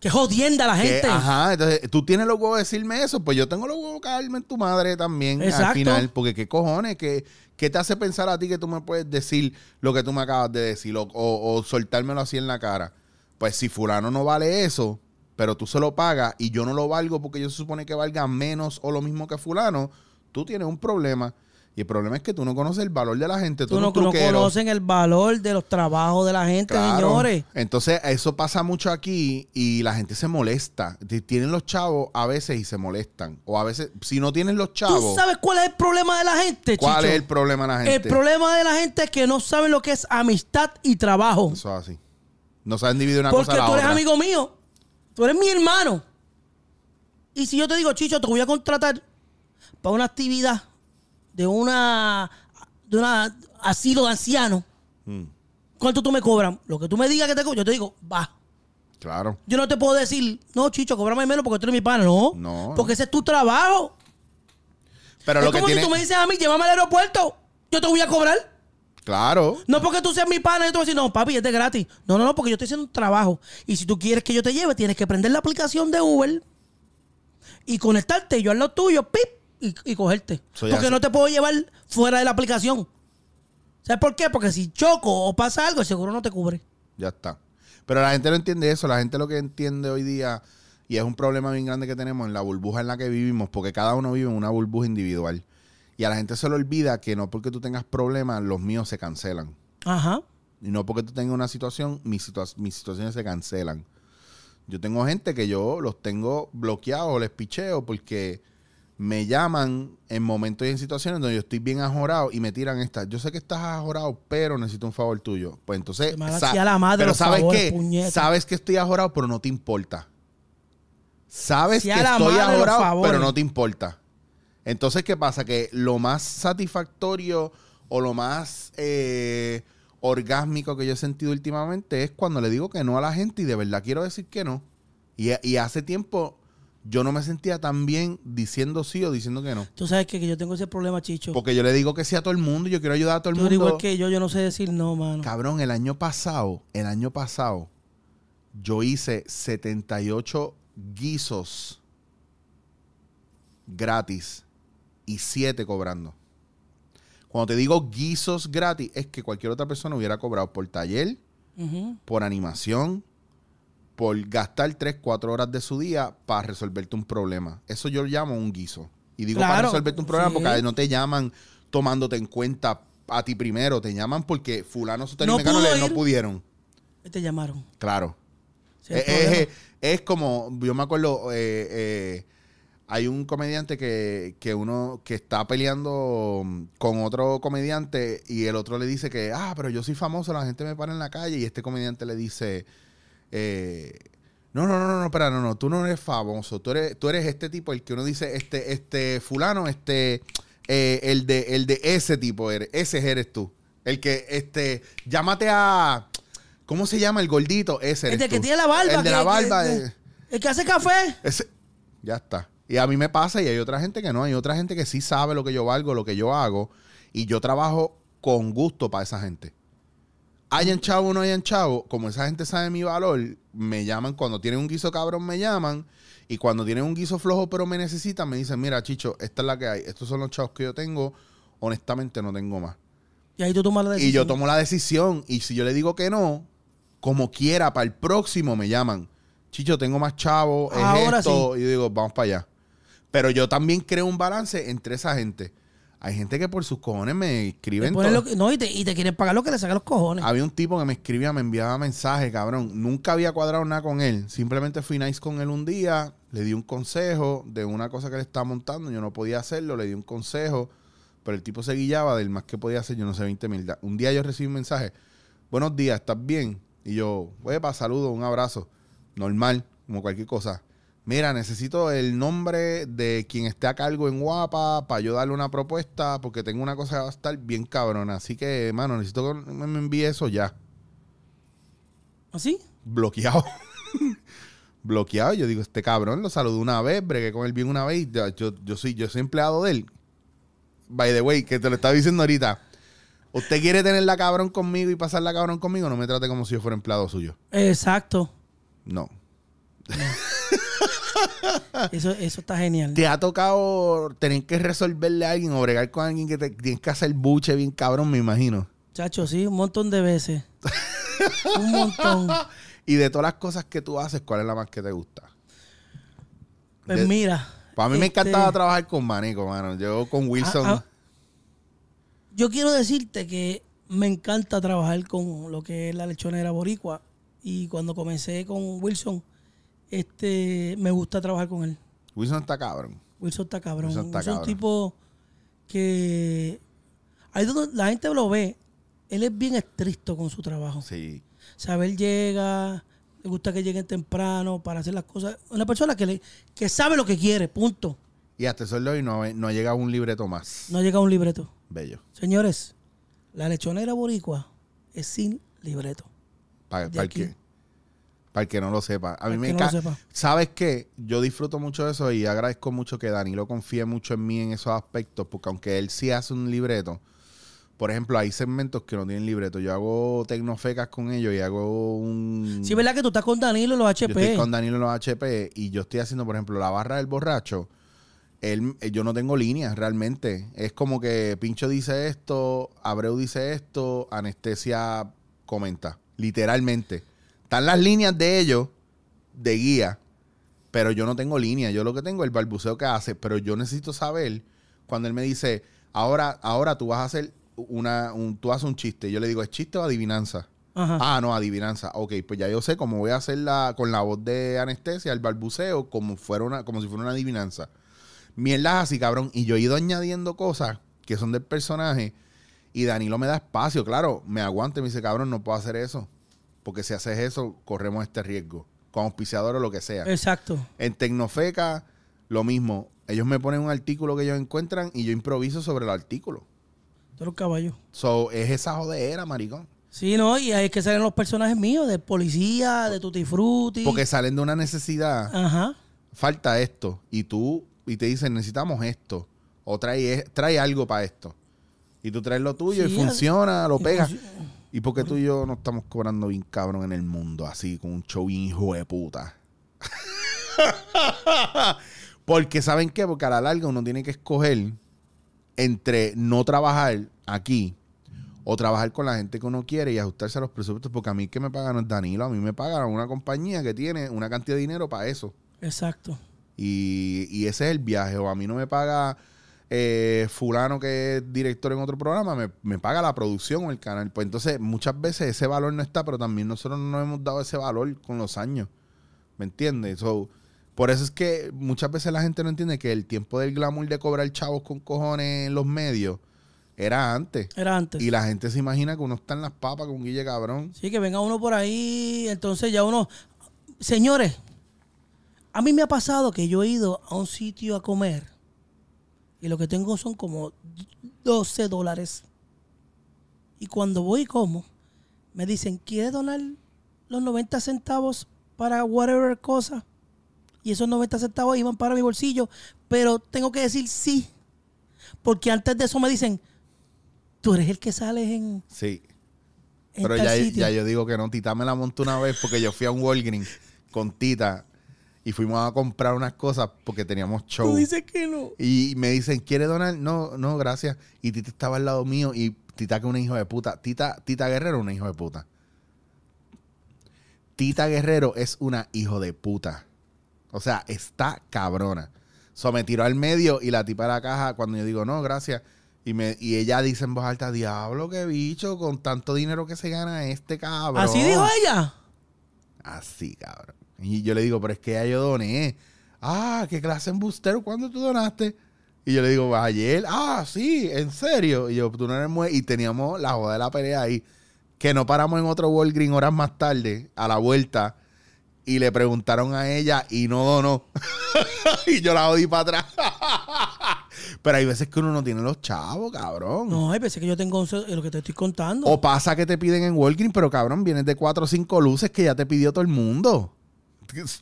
Que jodienda la Que, gente. ajá, entonces tú tienes los huevos de decirme eso, pues yo tengo los huevos de caerme en tu madre también Exacto. al final, porque qué cojones, ¿Qué, qué te hace pensar a ti que tú me puedes decir lo que tú me acabas de decir o, o- o soltármelo así en la cara? Pues si fulano no vale eso, pero tú se lo pagas y yo no lo valgo porque yo se supone que valga menos o lo mismo que fulano, tú tienes un problema. Y el problema es que tú no conoces el valor de la gente, tú, Tú no, no conocen el valor de los trabajos de la gente, Claro. señores. Entonces, eso pasa mucho aquí y la gente se molesta. Tienen los chavos a veces y se molestan. O a veces, si no tienen los ¿Tú chavos, sabes cuál es el problema de la gente, ¿cuál Chicho? es el problema de la gente? El problema de la gente es que no saben lo que es amistad y trabajo. Eso es así. No saben dividir una Porque cosa de la tú eres otra. amigo mío. Tú eres mi hermano. Y si yo te digo, Chicho, te voy a contratar para una actividad de una de una asilo de ancianos, Mm, ¿cuánto tú me cobras? Lo que tú me digas que te cobro, yo te digo, va. claro. Yo no te puedo decir, no, Chicho, cobrame menos porque tú eres mi pana. No. No. Porque ese es tu trabajo. Pero es lo que como tiene... si tú me dices a mí, llévame al aeropuerto. Yo te voy a cobrar. Claro. No porque tú seas mi pana, yo te voy a decir, no, papi, es de gratis. No, no, no, porque yo estoy haciendo un trabajo. Y si tú quieres que yo te lleve, tienes que prender la aplicación de Uber y conectarte, yo al lado tuyo, pip, y, y cogerte. Porque no te puedo llevar fuera de la aplicación. ¿Sabes por qué? Porque si choco o pasa algo, el seguro no te cubre. Ya está. Pero la gente no entiende eso. La gente lo que entiende hoy día, y es un problema bien grande que tenemos en la burbuja en la que vivimos, porque cada uno vive en una burbuja individual. Y a la gente se le olvida que no porque tú tengas problemas, los míos se cancelan. Ajá. Y no porque tú tengas una situación, mis, situa- mis situaciones se cancelan. Yo tengo gente que yo los tengo bloqueados, les picheo porque me llaman en momentos y en situaciones donde yo estoy bien ajorado y me tiran estas. Yo sé que estás ajorado, pero necesito un favor tuyo. Pues entonces, sa- la madre pero sabes favores, puñeta. Sabes que estoy ajorado, pero no te importa. Sabes que estoy ajorado, pero no te importa. Entonces, ¿qué pasa? Que lo más satisfactorio o lo más eh, orgásmico que yo he sentido últimamente es cuando le digo que no a la gente y de verdad quiero decir que no. Y, y hace tiempo yo no me sentía tan bien diciendo sí o diciendo que no. Tú sabes que, que yo tengo ese problema, Chicho. Porque yo le digo que sí a todo el mundo y yo quiero ayudar a todo el Tú mundo. igual que yo, yo no sé decir no, mano. Cabrón, el año pasado, el año pasado, yo hice 78 guisos gratis y 7 cobrando. Cuando te digo guisos gratis, es que cualquier otra persona hubiera cobrado por taller, por animación, por gastar 3, 4 horas de su día para resolverte un problema. Eso yo llamo un guiso. Y digo para resolverte un problema sí. porque no te llaman tomándote en cuenta a ti primero, te llaman porque fulano, sutano No y no pudieron. Te llamaron. Claro. Es es como, yo me acuerdo, eh, eh, hay un comediante que, que uno que está peleando con otro comediante y el otro le dice que, ah, pero yo soy famoso, la gente me para en la calle y este comediante le dice, eh, no, no, no, no, espera, no, no, tú no eres famoso, tú eres, tú eres este tipo, el que uno dice, este, este fulano, este, eh, el de, el de ese tipo eres, ese eres tú. El que, este, llámate a, ¿cómo se llama? El gordito, ese eres El de que tiene la barba. El de que- la barba. que- el que hace café. ese- ya está. Y a mí me pasa y hay otra gente que no. Hay otra gente que sí sabe lo que yo valgo, lo que yo hago. Y yo trabajo con gusto para esa gente. Hayan chavo o no hayan chavo, como esa gente sabe mi valor, me llaman cuando tienen un guiso cabrón, me llaman. Y cuando tienen un guiso flojo pero me necesitan, me dicen, mira, Chicho, esta es la que hay. Estos son los chavos que yo tengo. Honestamente no tengo más. Y ahí tú tomas la decisión. Y yo tomo la decisión. Y si yo le digo que no, como quiera, para el próximo me llaman. Chicho, tengo más chavo, es Ahora esto. Y yo digo, vamos para allá. Pero yo también creo un balance entre esa gente. Hay gente que por sus cojones me escriben ponen todo. lo que- no, y te, y te quieren pagar lo que le saca los cojones. Había un tipo que me escribía, me enviaba mensajes, cabrón. Nunca había cuadrado nada con él. Simplemente fui nice con él un día, le di un consejo de una cosa que le estaba montando, yo no podía hacerlo, le di un consejo, pero el tipo se guillaba del más que podía hacer, yo no sé, 20 mil. Un día yo recibí un mensaje, buenos días, ¿estás bien? Y yo, para saludo, un abrazo, normal, como cualquier cosa. Mira, necesito el nombre de quien esté a cargo en Guapa para yo darle una propuesta, porque tengo una cosa que va a estar bien cabrona. Así que, mano, necesito que me envíe eso ya. ¿Así? Bloqueado. Bloqueado. Yo digo, este cabrón lo saludé una vez, bregué con él bien una vez. Yo, yo, soy, yo soy empleado de él. By the way, que te lo estaba diciendo ahorita. Usted quiere tenerla cabrón conmigo y pasarla cabrón conmigo, no me trate como si yo fuera empleado suyo. Exacto. No. Eso, eso está genial. ¿Te ha tocado tener que resolverle a alguien o bregar con alguien que te tienes que hacer buche bien cabrón, me imagino? Chacho, sí, un montón de veces. un montón. Y de todas las cosas que tú haces, ¿cuál es la más que te gusta? Pues De- mira. Para mí me este, encantaba trabajar con Manico, mano. Yo con Wilson. Ah, ah. Yo quiero decirte que me encanta trabajar con lo que es la lechonera boricua. Y cuando comencé con Wilson, este, me gusta trabajar con él. Wilson está cabrón. Wilson está cabrón. Wilson es un tipo que ahí donde la gente lo ve. Él es bien estricto con su trabajo. Sí. O él llega, le gusta que lleguen temprano para hacer las cosas. Una persona que, le, que sabe lo que quiere, punto. Y hasta el sol de hoy no, no ha llegado un libreto más. No llega a un libreto. Bello. Señores, la lechonera boricua es sin libreto. Para, aquí. que, para el que no lo sepa. A mí me no encanta. sepa. ¿Sabes qué? Yo disfruto mucho de eso y agradezco mucho que Danilo confíe mucho en mí en esos aspectos, porque aunque él sí hace un libreto, por ejemplo, hay segmentos que no tienen libreto. Yo hago tecnofecas con ellos y hago un... Sí, ¿verdad que tú estás con Danilo en los Yo HP? estoy con Danilo en los HP y yo estoy haciendo, por ejemplo, la barra del borracho. Él, eh, yo no tengo líneas realmente. Es como que Pincho dice esto, Abreu dice esto, Anestesia comenta. Literalmente. Están las líneas de ellos, de guía, pero yo no tengo línea. Yo lo que tengo es el balbuceo que hace, pero yo necesito saber cuando él me dice, ahora, ahora tú vas a hacer una, un, tú haces un chiste. Yo le digo, ¿es chiste o adivinanza? Ajá. Ah, no, adivinanza. Ok, pues ya yo sé cómo voy a hacer la, con la voz de anestesia, el balbuceo, como, fuera una, como si fuera una adivinanza. Mierdas así, cabrón. Y yo he ido añadiendo cosas que son del personaje. Y Danilo me da espacio, claro, me aguanta y me dice, cabrón, no puedo hacer eso. Porque si haces eso, corremos este riesgo. Con auspiciador o lo que sea. Exacto. En Tecnofeca, lo mismo. Ellos me ponen un artículo que ellos encuentran y yo improviso sobre el artículo. Todos los caballos. So, es esa jodera, maricón. Sí, ¿no? Y ahí es que salen los personajes míos, de policía, de Tutti Frutti. Porque salen de una necesidad. Ajá. falta esto y tú y te dicen necesitamos esto o trae, trae algo para esto y tú traes lo tuyo Sí, y funciona, lo pegas. ¿Y por qué tú y yo no estamos cobrando bien cabrón en el mundo así con un show hijo de puta? Porque ¿saben qué? Porque a la larga uno tiene que escoger entre no trabajar aquí o trabajar con la gente que uno quiere y ajustarse a los presupuestos. Porque a mí que me pagan es Danilo, a mí me pagan una compañía que tiene una cantidad de dinero para eso. Exacto. Y, y ese es el viaje. O a mí no me paga eh, fulano que es director en otro programa, me, me paga la producción o el canal. Pues entonces muchas veces ese valor no está, pero también nosotros no nos hemos dado ese valor con los años. ¿Me entiendes? So, por eso es que muchas veces la gente no entiende que el tiempo del glamour de cobrar chavos con cojones en los medios era antes. Era antes. Y la gente se imagina que uno está en las papas con Guille Cabrón. Sí, que venga uno por ahí, entonces ya uno... Señores, a mí me ha pasado que yo he ido a un sitio a comer y lo que tengo son como 12 dólares. Y cuando voy y como, me dicen, ¿quieres donar los 90 centavos para whatever cosa? Y esos 90 centavos iban para mi bolsillo, pero tengo que decir sí. Porque antes de eso me dicen, tú eres el que sales en, Sí. en Pero ya, sitio". ya yo digo que no, Tita me la montó una vez porque yo fui a un Walgreens con Tita y fuimos a comprar unas cosas porque teníamos show. Tú dices que no. Y me dicen, ¿quiere donar? No, no, gracias. Y Tita estaba al lado mío y Tita que es una hijo de puta. Tita, Tita Guerrero una hijo de puta. Tita Guerrero es una hijo de puta. O sea, está cabrona. So, me tiró al medio y la tipa de la caja, cuando yo digo, no, gracias. Y, me, y ella dice en voz alta, diablo, qué bicho, con tanto dinero que se gana este cabrón. Así dijo ella. Así, cabrón. Y yo le digo, pero es que ya yo doné. Ah, ¿qué clase en bustero? ¿Cuándo tú donaste? Y yo le digo, ayer. Ah, sí, en serio. Y yo, tú no eres muy... Y teníamos la joda de la pelea ahí. Que no paramos en otro Walgreen horas más tarde, a la vuelta. Y le preguntaron a ella y no donó. y yo la odi para atrás. Pero hay veces que uno no tiene los chavos, cabrón. No, hay veces que yo tengo lo que te estoy contando. O pasa que te piden en Walgreens, pero cabrón, vienes de cuatro o cinco luces que ya te pidió todo el mundo.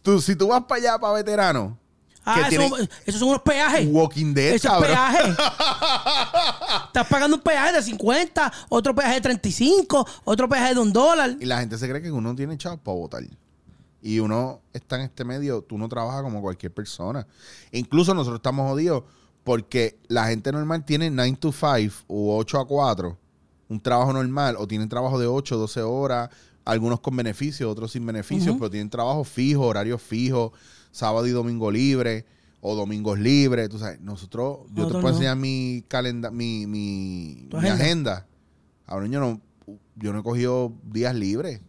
Tú- si tú vas para allá, para veterano, ah, eso- tiene- esos son unos peajes. Walking Dead, Eso es cabrón. peaje. Estás pagando un peaje de 50, otro peaje de 35, otro peaje de un dólar. Y la gente se cree que uno tiene chavos para votar. Y uno está en este medio, tú no trabajas como cualquier persona. Incluso nosotros estamos jodidos porque la gente normal tiene 9 to 5 o 8 a 4, un trabajo normal, o tienen trabajo de 8, 12 horas, algunos con beneficios, otros sin beneficios, pero tienen trabajo fijo, horarios fijos, sábado y domingo libre, o domingos libres. Tú sabes, nosotros, yo te puedo no. enseñar mi calendario, mi, mi, agenda. agenda. Ahora yo no, yo no he cogido días libres.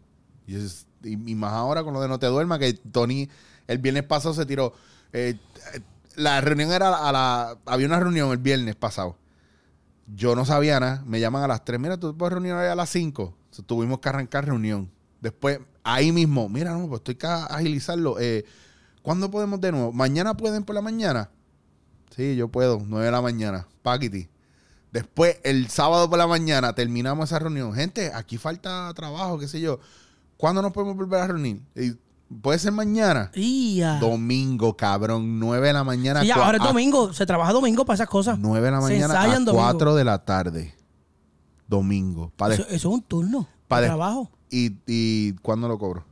Y, es- y- y más ahora con lo de No Te Duerma, que Tony el viernes pasado se tiró. eh, la reunión era a la. Había una reunión el viernes pasado. Yo no sabía nada. Me llaman a las 3. Mira, tú puedes reunir a las 5. Tuvimos que arrancar reunión. Después, ahí mismo, mira, no, pues estoy que agilizarlo. Eh, ¿Cuándo podemos de nuevo? ¿Mañana pueden por la mañana? Sí, yo puedo. 9 de la mañana. Paquiti. Después, el sábado por la mañana, terminamos esa reunión. Gente, aquí falta trabajo, qué sé yo. ¿Cuándo nos podemos volver a reunir? Y Puede ser mañana. Domingo, cabrón. 9 de la mañana. Sí, ya, ahora es domingo. Se trabaja domingo para esas cosas. 9 de la mañana a domingo. 4 de la tarde. Domingo. Pa de- Eso, eso es un turno pa de trabajo. y, ¿Y cuándo lo cobro?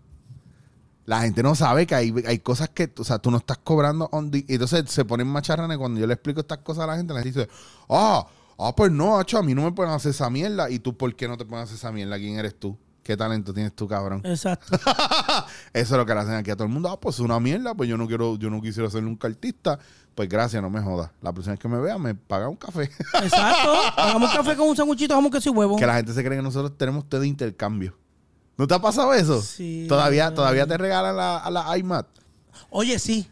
La gente no sabe que hay, hay cosas que, o sea, tú no estás cobrando on the- y entonces se ponen macharranes cuando yo le explico estas cosas a la gente, la gente dice, ah, ah, pues no, hacho, a mí no me pueden hacer esa mierda. ¿Y tú por qué no te pueden hacer esa mierda? ¿Quién eres tú? ¿Qué talento tienes tú, cabrón? Exacto. Eso es lo que le hacen aquí a todo el mundo. Ah, pues es una mierda, pues yo no quiero, yo no quisiera ser nunca artista. Pues gracias, no me jodas. La próxima vez que me vea me paga un café. Exacto. Hagamos un café con un sanguchito, hagamos queso y huevo. que la gente se cree que nosotros tenemos té de intercambio. ¿No te ha pasado eso? Sí. Todavía, todavía te regalan la, a la iMac. Oye, sí.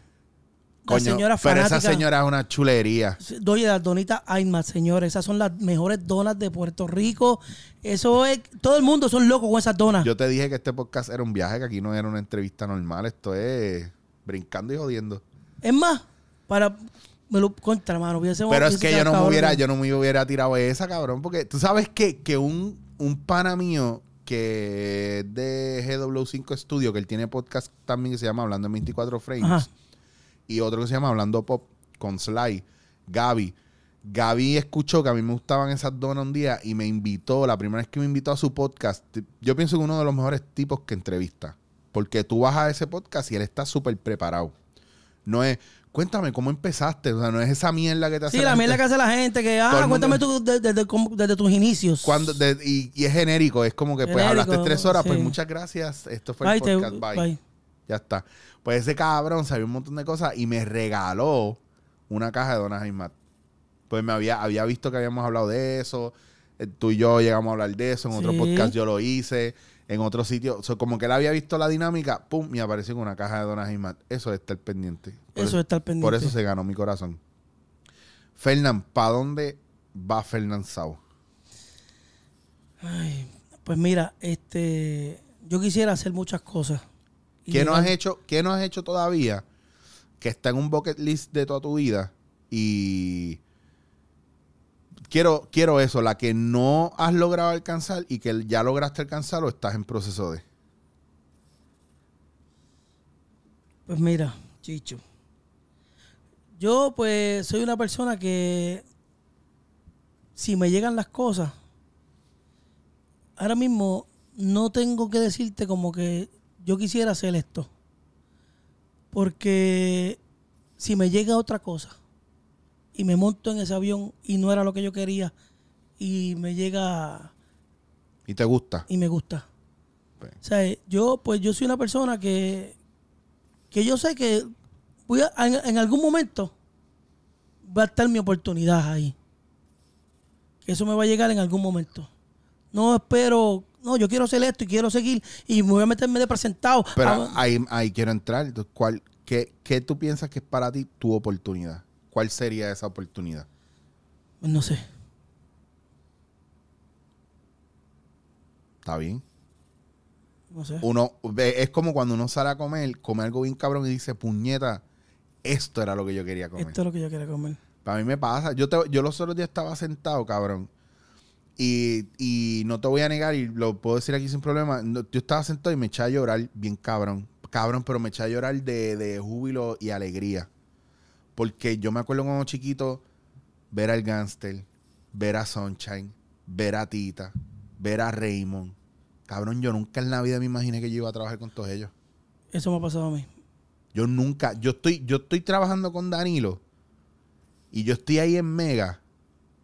Coño, señora pero fanática. esa señora es una chulería. Oye, las donitas Aymat, señores. Esas son las mejores donas de Puerto Rico. Eso es. Todo el mundo son locos con esas donas. Yo te dije que este podcast era un viaje, que aquí no era una entrevista normal. Esto es brincando y jodiendo. Es más, para. Me lo contra, mano. hubiésemos- Pero es hubiese que yo no me hubiera, de- yo no me hubiera tirado esa, cabrón. Porque tú sabes que, que un, un pana mío que es de GW5 Studio, que él tiene podcast también que se llama Hablando en 24 Frames. Ajá. Y otro que se llama Hablando Pop con Sly, Gaby. Gaby escuchó que a mí me gustaban esas donas un día y me invitó, la primera vez que me invitó a su podcast, yo pienso que uno de los mejores tipos que entrevista. Porque tú vas a ese podcast y él está súper preparado. No es, cuéntame cómo empezaste, o sea, no es esa mierda que te hace Sí, la mierda que hace la gente. Que, ah, cuéntame mundo- tú desde, desde, desde tus inicios. Cuando, de- y, y es genérico, es como que pues Genérico, hablaste tres horas, pues muchas gracias, esto fue Bye, el te- podcast, bye. bye. Ya está. Pues ese cabrón sabía un montón de cosas y me regaló una caja de donas Matt. Pues me había, había visto que habíamos hablado de eso. eh, Tú y yo llegamos a hablar de eso. En otro podcast yo lo hice. En otro sitio. O sea, como que él había visto la dinámica. Pum, me apareció con una caja de donas Matt. Eso es estar pendiente. Por Eso es estar pendiente. Por eso se ganó mi corazón. Fernán, ¿para dónde va Fernán Sau? Ay, pues mira, este. Yo quisiera hacer muchas cosas. ¿Qué no, has hecho, ¿Qué no has hecho todavía que está en un bucket list de toda tu vida? Y quiero, quiero eso, la que no has logrado alcanzar y que ya lograste alcanzar o estás en proceso de. Pues mira, Chicho. Yo pues soy una persona que si me llegan las cosas, ahora mismo no tengo que decirte como que yo quisiera hacer esto. Porque si me llega otra cosa y me monto en ese avión y no era lo que yo quería y me llega ¿Y te gusta? y me gusta. O sea, yo, pues yo soy una persona que, que yo sé que voy a- en, en algún momento va a estar mi oportunidad ahí. Que eso me va a llegar en algún momento. No espero, no, yo quiero hacer esto y quiero seguir y me voy a meterme de presentado. Pero Ah, ahí, ahí quiero entrar. ¿cuál, ¿qué, qué tú piensas que es para ti tu oportunidad? ¿Cuál sería esa oportunidad? No sé. ¿Está bien? No sé. Uno es como cuando uno sale a comer, come algo bien cabrón y dice, puñeta, esto era lo que yo quería comer. Esto es lo que yo quiero comer. Para mí me pasa. Yo, te- yo los otros días estaba sentado, cabrón. Y, y no te voy a negar, y lo puedo decir aquí sin problema. no- yo estaba sentado y me eché a llorar bien cabrón. Cabrón, pero me eché a llorar de, de júbilo y alegría. Porque yo me acuerdo cuando chiquito ver al Gangster, ver a Sunshine, ver a Tita, ver a Raymond. Cabrón, yo nunca en la vida me imaginé que yo iba a trabajar con todos ellos. Eso me ha pasado a mí. Yo nunca, yo estoy, yo estoy trabajando con Danilo y yo estoy ahí en Mega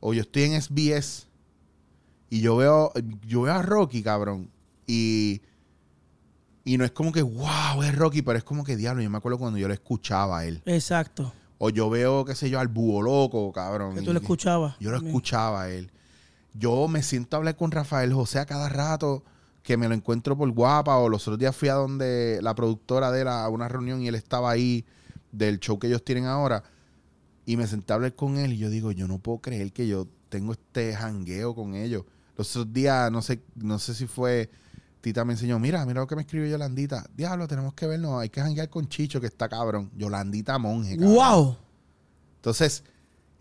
o yo estoy en SBS y yo veo, yo veo a Rocky, cabrón, y, y no es como que, wow, es Rocky, pero es como que diablo, yo me acuerdo cuando yo lo escuchaba a él. Exacto. O yo veo, qué sé yo, al búho loco, cabrón. Que tú lo escuchabas. Yo lo escuchaba a él. Yo me siento a hablar con Rafael José a cada rato que me lo encuentro por guapa o los otros días fui a donde la productora de él a una reunión y él estaba ahí del show que ellos tienen ahora y me senté a hablar con él y yo digo, yo no puedo creer que yo tengo este jangueo con ellos. Los otros días, no sé, no sé si fue, Tita me enseñó, mira, mira lo que me escribió Yolandita. Diablo, tenemos que vernos, hay que janguear con Chicho que está cabrón. Yolandita Monje. cabrón. ¡Wow! Entonces,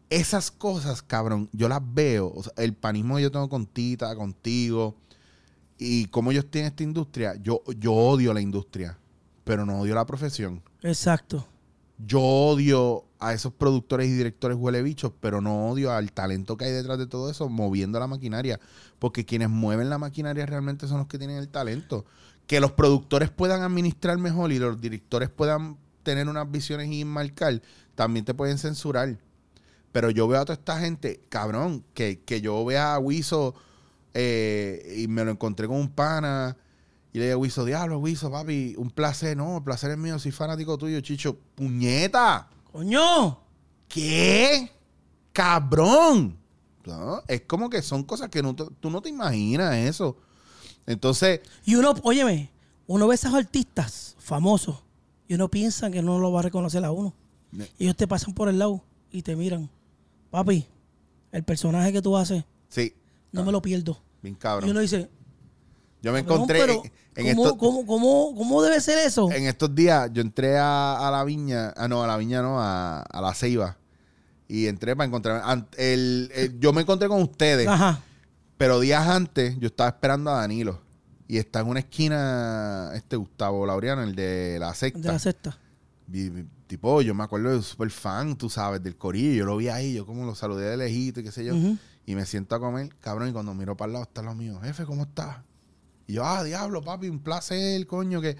esas cosas, cabrón, yo las veo. O sea, el panismo que yo tengo con Tita, contigo, y cómo ellos tienen esta industria. Yo, yo odio la industria, pero no odio la profesión. Exacto. Yo odio a esos productores y directores huele bichos, pero no odio al talento que hay detrás de todo eso moviendo la maquinaria. Porque quienes mueven la maquinaria realmente son los que tienen el talento. Que los productores puedan administrar mejor y los directores puedan tener unas visiones y marcar, también te pueden censurar. Pero yo veo a toda esta gente, cabrón, que, que yo vea a Wiso eh, y me lo encontré con un pana. Y le digo, Wiso, diablo, Wiso, papi, un placer. No, el placer es mío, soy fanático tuyo, Chicho. ¡Puñeta! ¡Coño! ¿Qué? ¡Cabrón! ¿No? Es como que son cosas que no tú no te imaginas eso. Entonces, Y uno, óyeme, uno ve a esos artistas famosos y uno piensa que no lo va a reconocer a uno. Y ellos te pasan por el lado y te miran. Papi, el personaje que tú haces, sí, no me lo pierdo. bien Y cabrón. uno dice, Yo me "Cabrón, encontré pero en, en ¿cómo, estos, cómo- cómo- cómo debe ser eso? en estos días, yo entré a, a la viña, ah, no, a la viña no, a, a la ceiba. Y entré para encontrar, el, el- yo me encontré con ustedes. Ajá. Pero días antes yo estaba esperando a Danilo. Y está en una esquina este Gustavo Laureano, el de la secta. De la sexta. Y, tipo, yo me acuerdo de súper fan, tú sabes, del corillo. Yo lo vi ahí, yo como lo saludé de lejito y qué sé yo. Y me siento a comer, cabrón, y cuando miro para el lado está lo mío. Jefe, ¿cómo estás? Y yo, ah, diablo, papi, un placer, coño, que...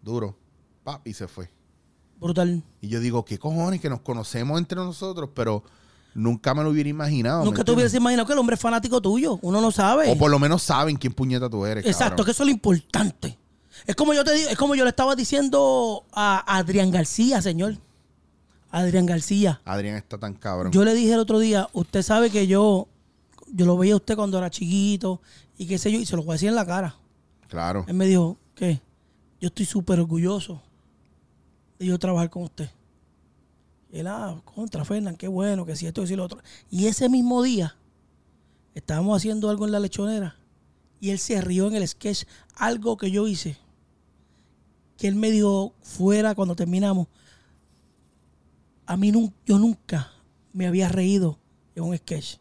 Duro. Papi, se fue. Brutal. Y yo digo, ¿qué cojones? Que nos conocemos entre nosotros, pero nunca me lo hubiera imaginado. ¿me Nunca te hubieras imaginado que el hombre es fanático tuyo. Uno no sabe. O por lo menos saben quién puñeta tú eres, Exacto, cabrón. que eso es lo importante. Es como yo te digo, es como yo le estaba diciendo a Adrián García, señor. Adrián García. Adrián está tan cabrón. Yo le dije el otro día, usted sabe que yo, yo lo veía a usted cuando era chiquito y qué sé yo, y se lo voy a decir en la cara. Claro. Él me dijo, ¿qué? Yo estoy súper orgulloso de yo trabajar con usted. Y él, ah, contra Fernán, qué bueno, que si esto y si lo otro. Y ese mismo día, estábamos haciendo algo en la lechonera y él se rió en el sketch, algo que yo hice. Que él me dijo fuera cuando terminamos. A mí nun- yo nunca me había reído en un sketch.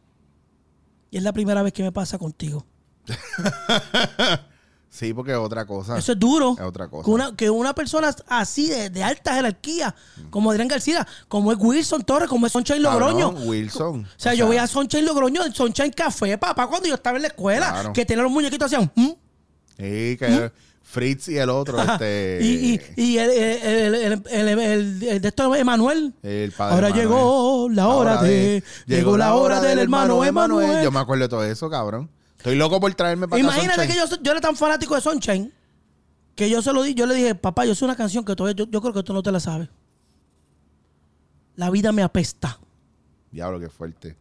Y es la primera vez que me pasa contigo. Sí, porque es otra cosa. Eso es duro. Es otra cosa. Que una, que una persona así de, de alta jerarquía, como Adrián García, como es Wilson Torres, como es Sunshine Logroño. Cabrón, Wilson. O sea, yo veía a Sunshine Logroño en Sunshine Café, papá, cuando yo estaba en la escuela, Claro. que tenía los muñequitos hacían. ¿Mm? Sí, que Fritz y el otro, este. Y, y, y el, el, el, el, el- el- el de esto Emanuel. el padre Ahora Emanuel. llegó la hora de. Llegó la hora del hermano Emanuel. Yo me acuerdo de todo eso, cabrón. Estoy loco por traerme para Imagínate que yo, yo era tan fanático de Sunshine que yo se lo di, yo le dije, papá, yo sé una canción que todavía yo, yo creo que tú no te la sabes. La vida me apesta. Diablo, qué fuerte.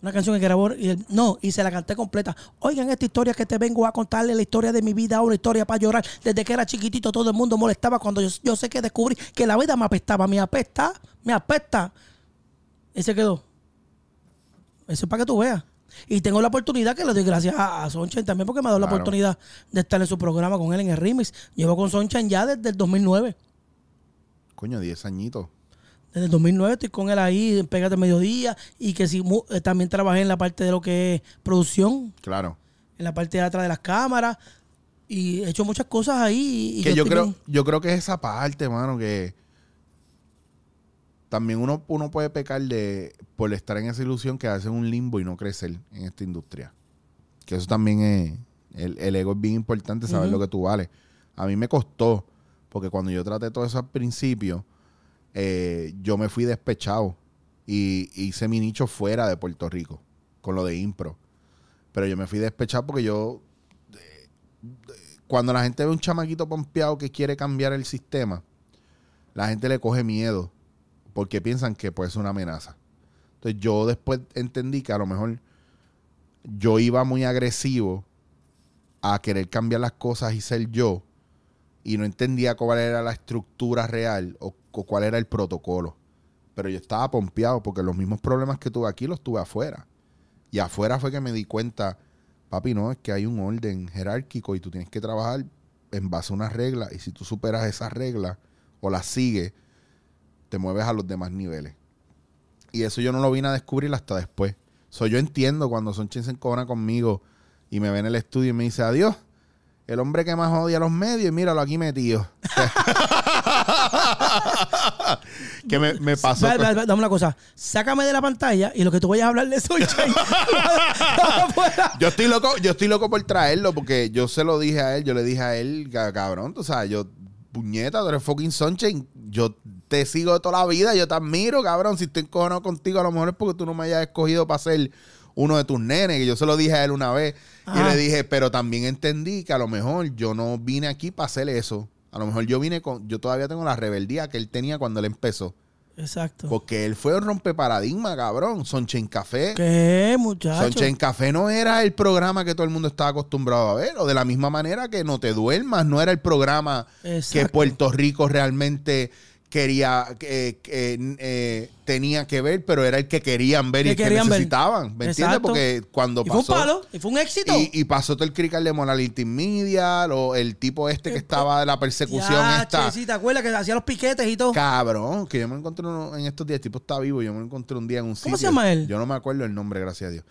Una canción que grabó. Y él- no, y se la canté completa. Oigan esta historia que te vengo a contarle, la historia de mi vida, una historia para llorar. Desde que era chiquitito todo el mundo molestaba cuando yo, yo sé que descubrí que la vida me apestaba. Me apesta, me apesta. Y se quedó. Eso es para que tú veas. Y tengo la oportunidad que le doy gracias a, a Sonchen también porque me ha dado la oportunidad de estar en su programa con él en el remix. Llevo con Sonchen ya desde el 2009. Coño, 10 añitos. Desde el 2009 estoy con él ahí en Pégate Mediodía y que sí, eh, también trabajé en la parte de lo que es producción, Claro. en la parte de atrás de las cámaras y he hecho muchas cosas ahí. Y que yo creo, bien- yo creo que es esa parte, mano, que también uno, uno puede pecar de por estar en esa ilusión que hace un limbo y no crecer en esta industria. Que eso también es, el, el ego es bien importante, saber lo que tú vales. A mí me costó, porque cuando yo traté todo eso al principio, eh, yo me fui despechado y hice mi nicho fuera de Puerto Rico, con lo de impro. Pero yo me fui despechado porque yo cuando la gente ve un chamaquito pompeado que quiere cambiar el sistema, la gente le coge miedo porque piensan que puede ser una amenaza. Entonces yo después entendí que a lo mejor yo iba muy agresivo a querer cambiar las cosas y ser yo y no entendía cuál era la estructura real o, cuál era el protocolo. Pero yo estaba pompeado porque los mismos problemas que tuve aquí los tuve afuera. Y afuera fue que me di cuenta, papi, no, es que hay un orden jerárquico y tú tienes que trabajar en base a unas reglas. Y si tú superas esas reglas o las sigues, te mueves a los demás niveles. Y eso yo no lo vine a descubrir hasta después. So, yo entiendo cuando Sonchen se encojona conmigo y me ve en el estudio y me dice, adiós, el hombre que más odia a los medios, y míralo aquí metido. que me, me pasó. Dame una cosa, sácame de la pantalla y lo que tú vayas a hablar de afuera. Yo estoy loco, yo estoy loco por traerlo porque yo se lo dije a él, yo le dije a él, "Ca- cabrón, tú sabes, yo, puñeta, tú eres fucking sunshine, yo te sigo de toda la vida, yo te admiro, cabrón, si estoy encojonado contigo, a lo mejor es porque tú no me hayas escogido para ser uno de tus nenes, que yo se lo dije a él una vez, y le dije, pero también entendí que a lo mejor yo no vine aquí para hacer eso, a lo mejor yo vine con, yo todavía tengo la rebeldía que él tenía cuando él empezó, Exacto. porque él fue un rompeparadigma, cabrón, Sunshine Café. ¿Qué, muchacho? Sunshine Café no era el programa que todo el mundo estaba acostumbrado a ver. O de la misma manera que No Te Duermas no era el programa que. Puerto Rico realmente quería, que que, eh, tenía que ver, pero era el que querían ver Que y el que ver. necesitaban. ¿Me entiendes? Exacto. Porque cuando y fue un pasó... palo, y fue un éxito. Y, y pasó todo el crical de Monality Media, o el tipo este que Eh, estaba de la persecución Ya, esta. che, sí, ¿te acuerdas que hacía los piquetes y todo? Cabrón, que yo me encontré uno- en estos días, el tipo está vivo, yo me lo encontré un día en un sitio. ¿Cómo se llama él? Yo no me acuerdo el nombre, gracias a Dios.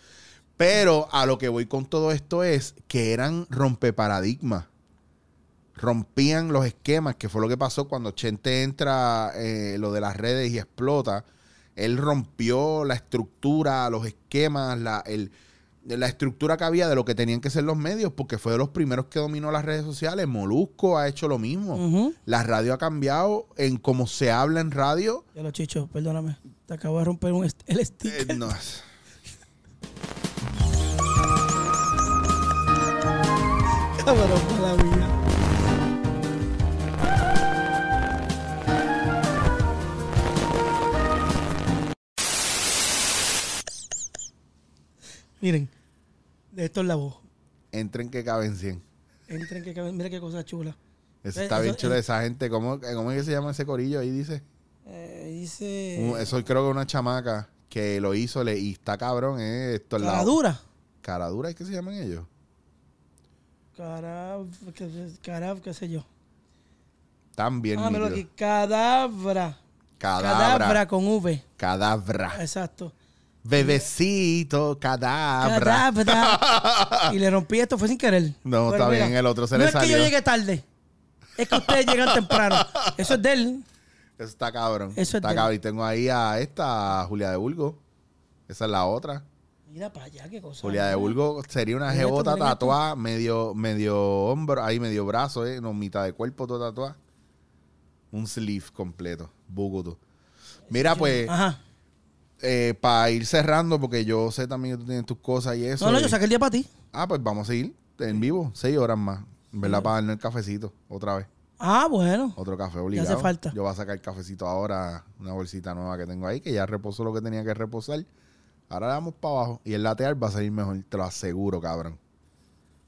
Pero a lo que voy con todo esto es que eran rompeparadigmas. Rompían los esquemas, que fue lo que pasó cuando Chente entra eh, lo de las redes y explota. Él rompió la estructura, los esquemas, la, el- la estructura que había de lo que tenían que ser los medios, porque fue de los primeros que dominó las redes sociales. Molusco ha hecho lo mismo. La radio ha cambiado en cómo se habla en radio. Ya lo chicho, perdóname. Te acabo de romper un est- el Eh, sticker. no es- Cabrón, mala mía. Miren, de esto es la voz. Entren que caben 100. Entren que caben- mira qué cosa chula. Eso Eh, está eso- bien chulo eh. esa gente. ¿Cómo, ¿Cómo es que se llama ese corillo ahí? Dice. Eh, dice. Eso creo que una chamaca que lo hizo le, y está cabrón. Eh, esto cara lado. dura. Cara dura, ¿es que se llaman ellos? Cara, qué, sé yo. Bien Ah, aquí. Cadabra. Cadabra. Cadabra con V. Cadabra. Exacto. Bebecito, cadabra. Cadabra. y le rompí esto, fue sin querer. No, está bien, el otro se no le es que salió. yo llegué tarde. Es que ustedes llegan temprano. Eso es de él. Eso está cabrón. Eso es está cabrón. Y tengo ahí a esta, a Julia de Bulgo. Esa es la otra. Mira para allá, qué cosa. Julia de Bulgo sería una jebota tatuada, medio, medio hombro, ahí medio brazo, eh, no, mitad de cuerpo todo tatuada. Un sleeve completo, buguto. Mira, pues, Ajá. Para ir cerrando, porque yo sé también que tú tienes tus cosas y eso. No, no, y- yo saqué el día para ti. Ah, pues vamos a seguir en vivo, seis horas más. Verdad, para darnos el cafecito, otra vez. Ah, bueno. Otro café obligado. hace falta. Yo voy a sacar el cafecito ahora, una bolsita nueva que tengo ahí, que ya reposó lo que tenía que reposar. Ahora le damos para abajo. Y el lateral va a salir mejor, te lo aseguro, cabrón.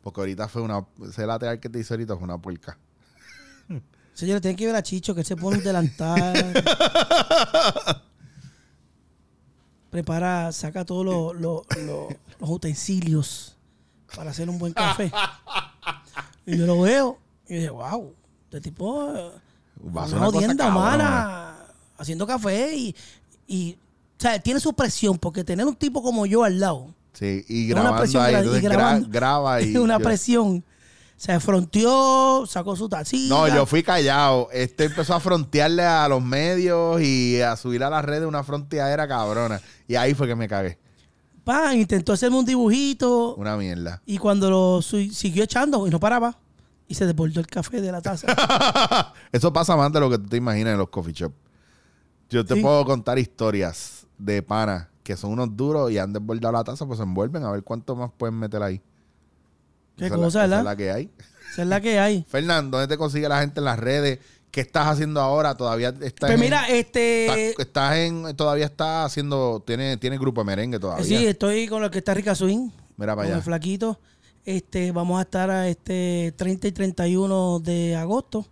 Porque ahorita fue una. Ese lateral que te hice ahorita fue una puerca. Señores, tienen que ver a Chicho que se pone un delantal. Prepara, saca todos los, los- los- los utensilios para hacer un buen café. Y yo lo veo y dije, wow, este tipo eh, Va una una humana haciendo café y, y, o sea, tiene su presión porque tener un tipo como yo al lado Sí, y una grabando presión ahí. gra- y grabando. graba y. una yo- presión. Se fronteó, sacó su tacita. No, yo fui callado. Este empezó a frontearle a los medios y a subir a las redes una fronteadera cabrona. Y ahí fue que me cagué. Pan, intentó hacerme un dibujito. Una mierda. Y cuando lo siguió echando y no paraba, y se desbordó el café de la taza. Eso pasa más de lo que tú te imaginas en los coffee shop. Yo te Sí. puedo contar historias de panas que son unos duros y han desbordado la taza, pues se envuelven a ver cuánto más pueden meter ahí. Qué Esa es la- la que hay. Esa es la que hay. Fernando, ¿dónde te consigue la gente en las redes? ¿Qué estás haciendo ahora? ¿Todavía estás Pues en- mira, este. estás, estás en, todavía estás haciendo, tiene, tiene grupo de merengue todavía? Sí, estoy con lo que está Rica Swing. Mira para con el allá. flaquito. Este, vamos a estar a este 30 y 31 de agosto,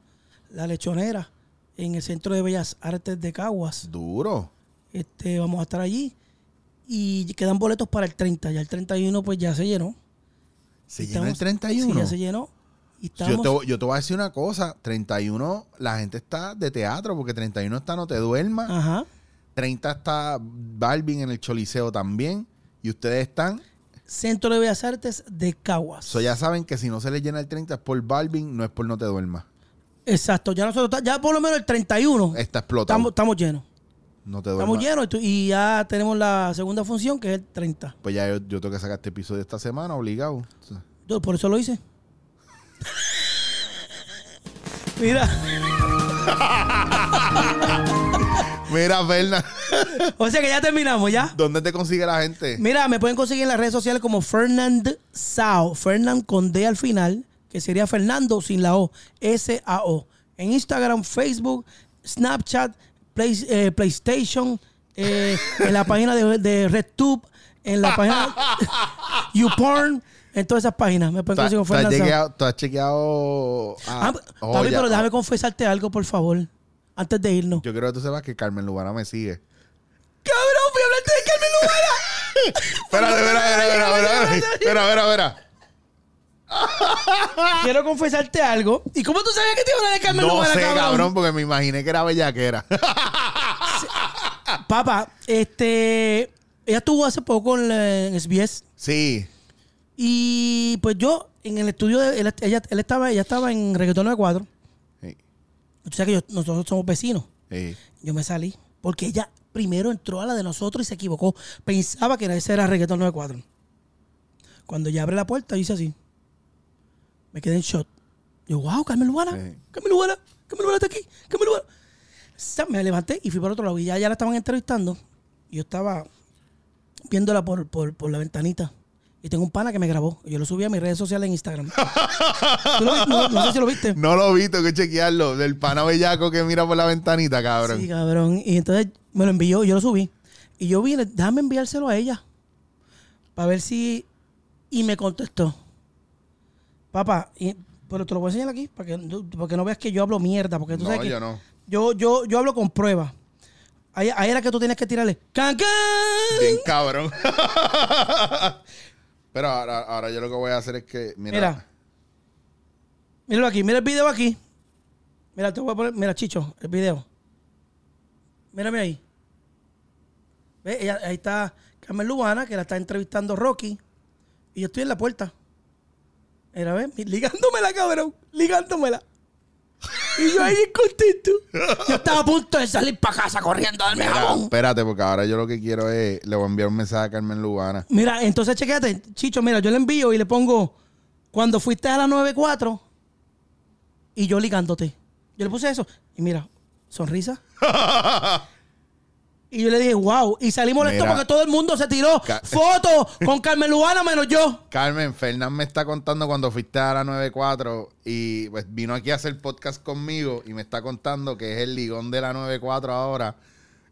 la lechonera, en el Centro de Bellas Artes de Caguas. Duro. Este, vamos a estar allí. Y quedan boletos para el 30. Ya el 31 pues ya se llenó. ¿Se Estamos- llena el 31? Sí, ya se llenó. Y Yo estamos, te, yo te voy a decir una cosa. 31, la gente está de teatro porque 31 está No Te Duermas. Ajá. 30 está Balvin en el Choliseo también. Y ustedes están. Centro de Bellas Artes de Caguas. So ya saben que si no se les llena el 30 es por Balvin, no es por No Te Duermas. Exacto. Ya nosotros, ya por lo menos el 31 Está explotado. estamos, estamos llenos. No te Estamos llenos y y ya tenemos la segunda función que es el 30. Pues ya yo, yo tengo que sacar este episodio esta semana, obligado. O sea, Yo por eso lo hice. Mira, Mira, Fernan, o sea que ya terminamos, ¿ya? ¿dónde te consigue la gente? Mira, me pueden conseguir en las redes sociales como Fernand Sao, Fernand con D al final, que sería Fernando sin la O, S-A-O. En Instagram, Facebook, Snapchat, Play- eh, PlayStation, eh, en la página de, de RedTube, en la página YouPorn, en todas esas páginas. Me pueden ¿Tú has, conseguir con tú has chequeado, tú has chequeado a- Ah, Oh, papi, ya. pero déjame confesarte algo, por favor, antes de irnos. Yo quiero que tú sepas que Carmen Lubana me sigue. ¡Cabrón, fui a hablarte de Carmen Lubana! Espérate, espera, espera, espera, espera, espera, espera. Quiero confesarte algo. ¿Y cómo tú sabías que te iba a hablar de Carmen No Lubana, sé, cabrón, porque me imaginé que era bellaquera. Papá, este. Ella estuvo hace poco en, la- en SBS. sí. Y pues yo, en el estudio de. Él, ella, él estaba, ella estaba en Reggaetón 94. Sí, Tú sabes que yo- nosotros somos vecinos. sí. Yo me salí. Porque ella primero entró a la de nosotros y se equivocó. Pensaba que ese era Reggaetón 94. Cuando ella abre la puerta, dice así. Me quedé en shot. Yo, wow, Carmen Lubana. Sí. Carmen Lubana. Carmen Lubana está aquí. Carmen Lubana. Sa- Me levanté y fui para otro lado. Y ya, ya la estaban entrevistando. Yo estaba viéndola por, por, por la ventanita. Y tengo un pana que me grabó. Yo lo subí a mis redes sociales en Instagram. ¿Tú lo vi? no, no sé si lo viste. No lo vi, tengo que chequearlo. Del pana bellaco que mira por la ventanita, cabrón. Sí, cabrón. Y entonces me lo envió, yo lo subí. Y yo vi, déjame enviárselo a ella. Para ver si. Y me contestó. Papá, y- pero te lo voy a enseñar aquí, para que, porque no veas que yo hablo mierda. Porque tú no, sabes que yo no. yo, yo, yo hablo con pruebas. Ahí, ahí era que tú tienes que tirarle. ¡Can, can! Bien cabrón. Pero ahora, ahora yo lo que voy a hacer es que, mira, Mira. Míralo aquí, mira el video aquí. Mira, te voy a poner, mira, Chicho, el video. Mírame ahí. ¿Ves? Ella- ahí está Carmen Lubana, que la está entrevistando Rocky. Y yo estoy en la puerta. Mira, ¿ves? Ligándomela, cabrón. Ligándomela. Y yo ahí contento. Yo estaba a punto de salir para casa corriendo a darme mira, jabón. espérate, porque ahora yo lo que quiero es, le voy a enviar un mensaje a Carmen Lubana. Mira, entonces chequéate, Chicho, mira, yo le envío y le pongo, cuando fuiste a la 94 y yo ligándote. Yo le puse eso y mira, sonrisa. y yo le dije, wow, y salí molesto Mira. porque todo el mundo se tiró Ca- fotos con Carmen Lubana menos yo. Carmen, Fernán me está contando cuando fuiste a la 94 y pues vino aquí a hacer podcast conmigo y me está contando que es el ligón de la 94 ahora.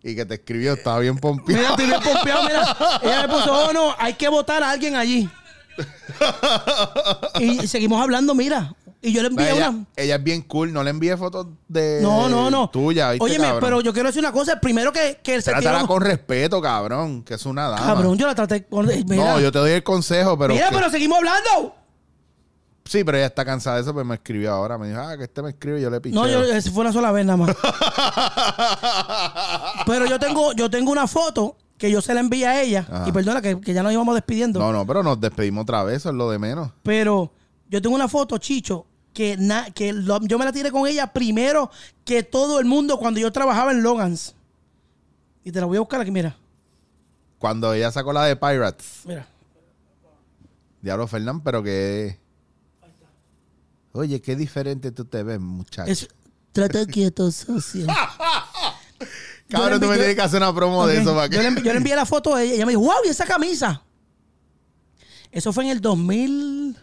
Y que te escribió, estaba bien pompeado. Mira, estoy bien pompeado, mira. Ella me puso, oh no, hay que votar a alguien allí. Y seguimos hablando, mira. Y yo le envié ella, una. ella es bien cool, no le envíe fotos de No, no, no. tuya. ¿viste, Óyeme, cabrón? pero yo quiero decir una cosa. Primero que, que se Trátala con respeto, cabrón, que es una dama. Cabrón, yo la traté con. Mira, no, yo te doy el consejo, pero. mira que- pero seguimos hablando. Sí, pero ella está cansada de eso, pues me escribió ahora. Me dijo, ah, que este me escribe y yo le piché. No, yo, fue una sola vez nada más. pero yo tengo, yo tengo una foto que yo se la envié a ella. Ajá. Y perdona que, que ya nos íbamos despidiendo. No, no, pero nos despedimos otra vez, eso es lo de menos. Pero yo tengo una foto, Chicho, que, na- que lo- yo me la tiré con ella primero que todo el mundo cuando yo trabajaba en Logans. Y te la voy a buscar aquí, mira. Cuando ella sacó la de Pirates, Mira. Diablo Fernán, pero que. Oye, qué diferente tú te ves, muchacho. Es, trata quieto, socio. Cabrón, tú me tienes que hacer una promo de eso para yo, le, que. yo le envié la foto a ella. Ella me dijo, wow, ¿y esa camisa? Eso fue en el 2000,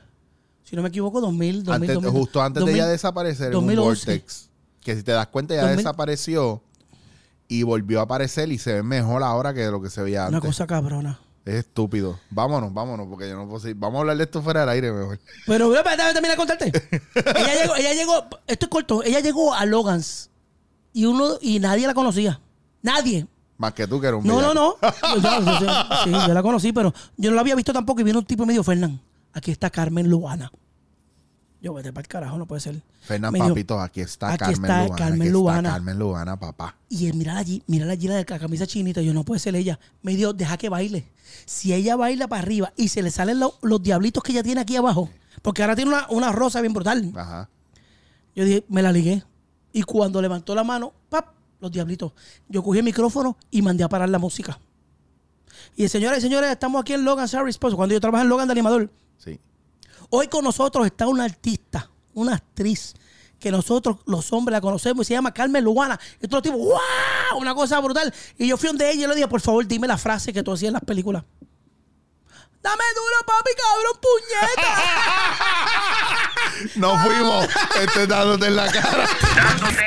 si no me equivoco, 2000, 2000 Antes- 2000, justo antes 2000. de ella desaparecer en un 2011. vortex. Que si te das cuenta, ella 2000. desapareció y volvió a aparecer y se ve mejor ahora que lo que se veía Una antes. cosa cabrona. Es estúpido. Vámonos, vámonos, porque yo no puedo seguir. Vamos a hablar de esto fuera del aire mejor. Pero, espérate, déjame terminar de contarte. ella llegó, ella llegó, esto es corto, ella llegó a Logans y uno, y nadie la conocía. Nadie. Más que tú, que eres un No, no, no. Yo, yo- yo- sí, yo la conocí, pero yo no la había visto tampoco. Y vino un tipo y me dijo, Fernán, aquí está Carmen Luana. Yo, vete para el carajo, no puede ser. Fernán Papito, aquí está aquí Carmen está Lubana. Carmen aquí Lubana. está Carmen Lubana, papá. Y él, mira allí, mira allí la de la camisa chinita. Yo, no puede ser ella. Me dijo, deja que baile. Si ella baila para arriba y se le salen lo- los diablitos que ella tiene aquí abajo, porque ahora tiene una, una rosa bien brutal. Ajá. Yo dije, me la ligué. Y cuando levantó la mano, ¡pap! Los diablitos. Yo cogí el micrófono y mandé a parar la música. Y señoras y señores, estamos aquí en Logan Service Post, cuando yo trabajo en Logan de animador. Sí. Hoy con nosotros está una artista, una actriz, que nosotros los hombres la conocemos y se llama Carmen Luana. Y todos los tipos, ¡wow! Una cosa brutal. Y yo fui donde ella y le dije, por favor, dime la frase que tú hacías en las películas. Dame duro, papi, cabrón, puñeta. No fuimos. Este dándote en la cara. Dándote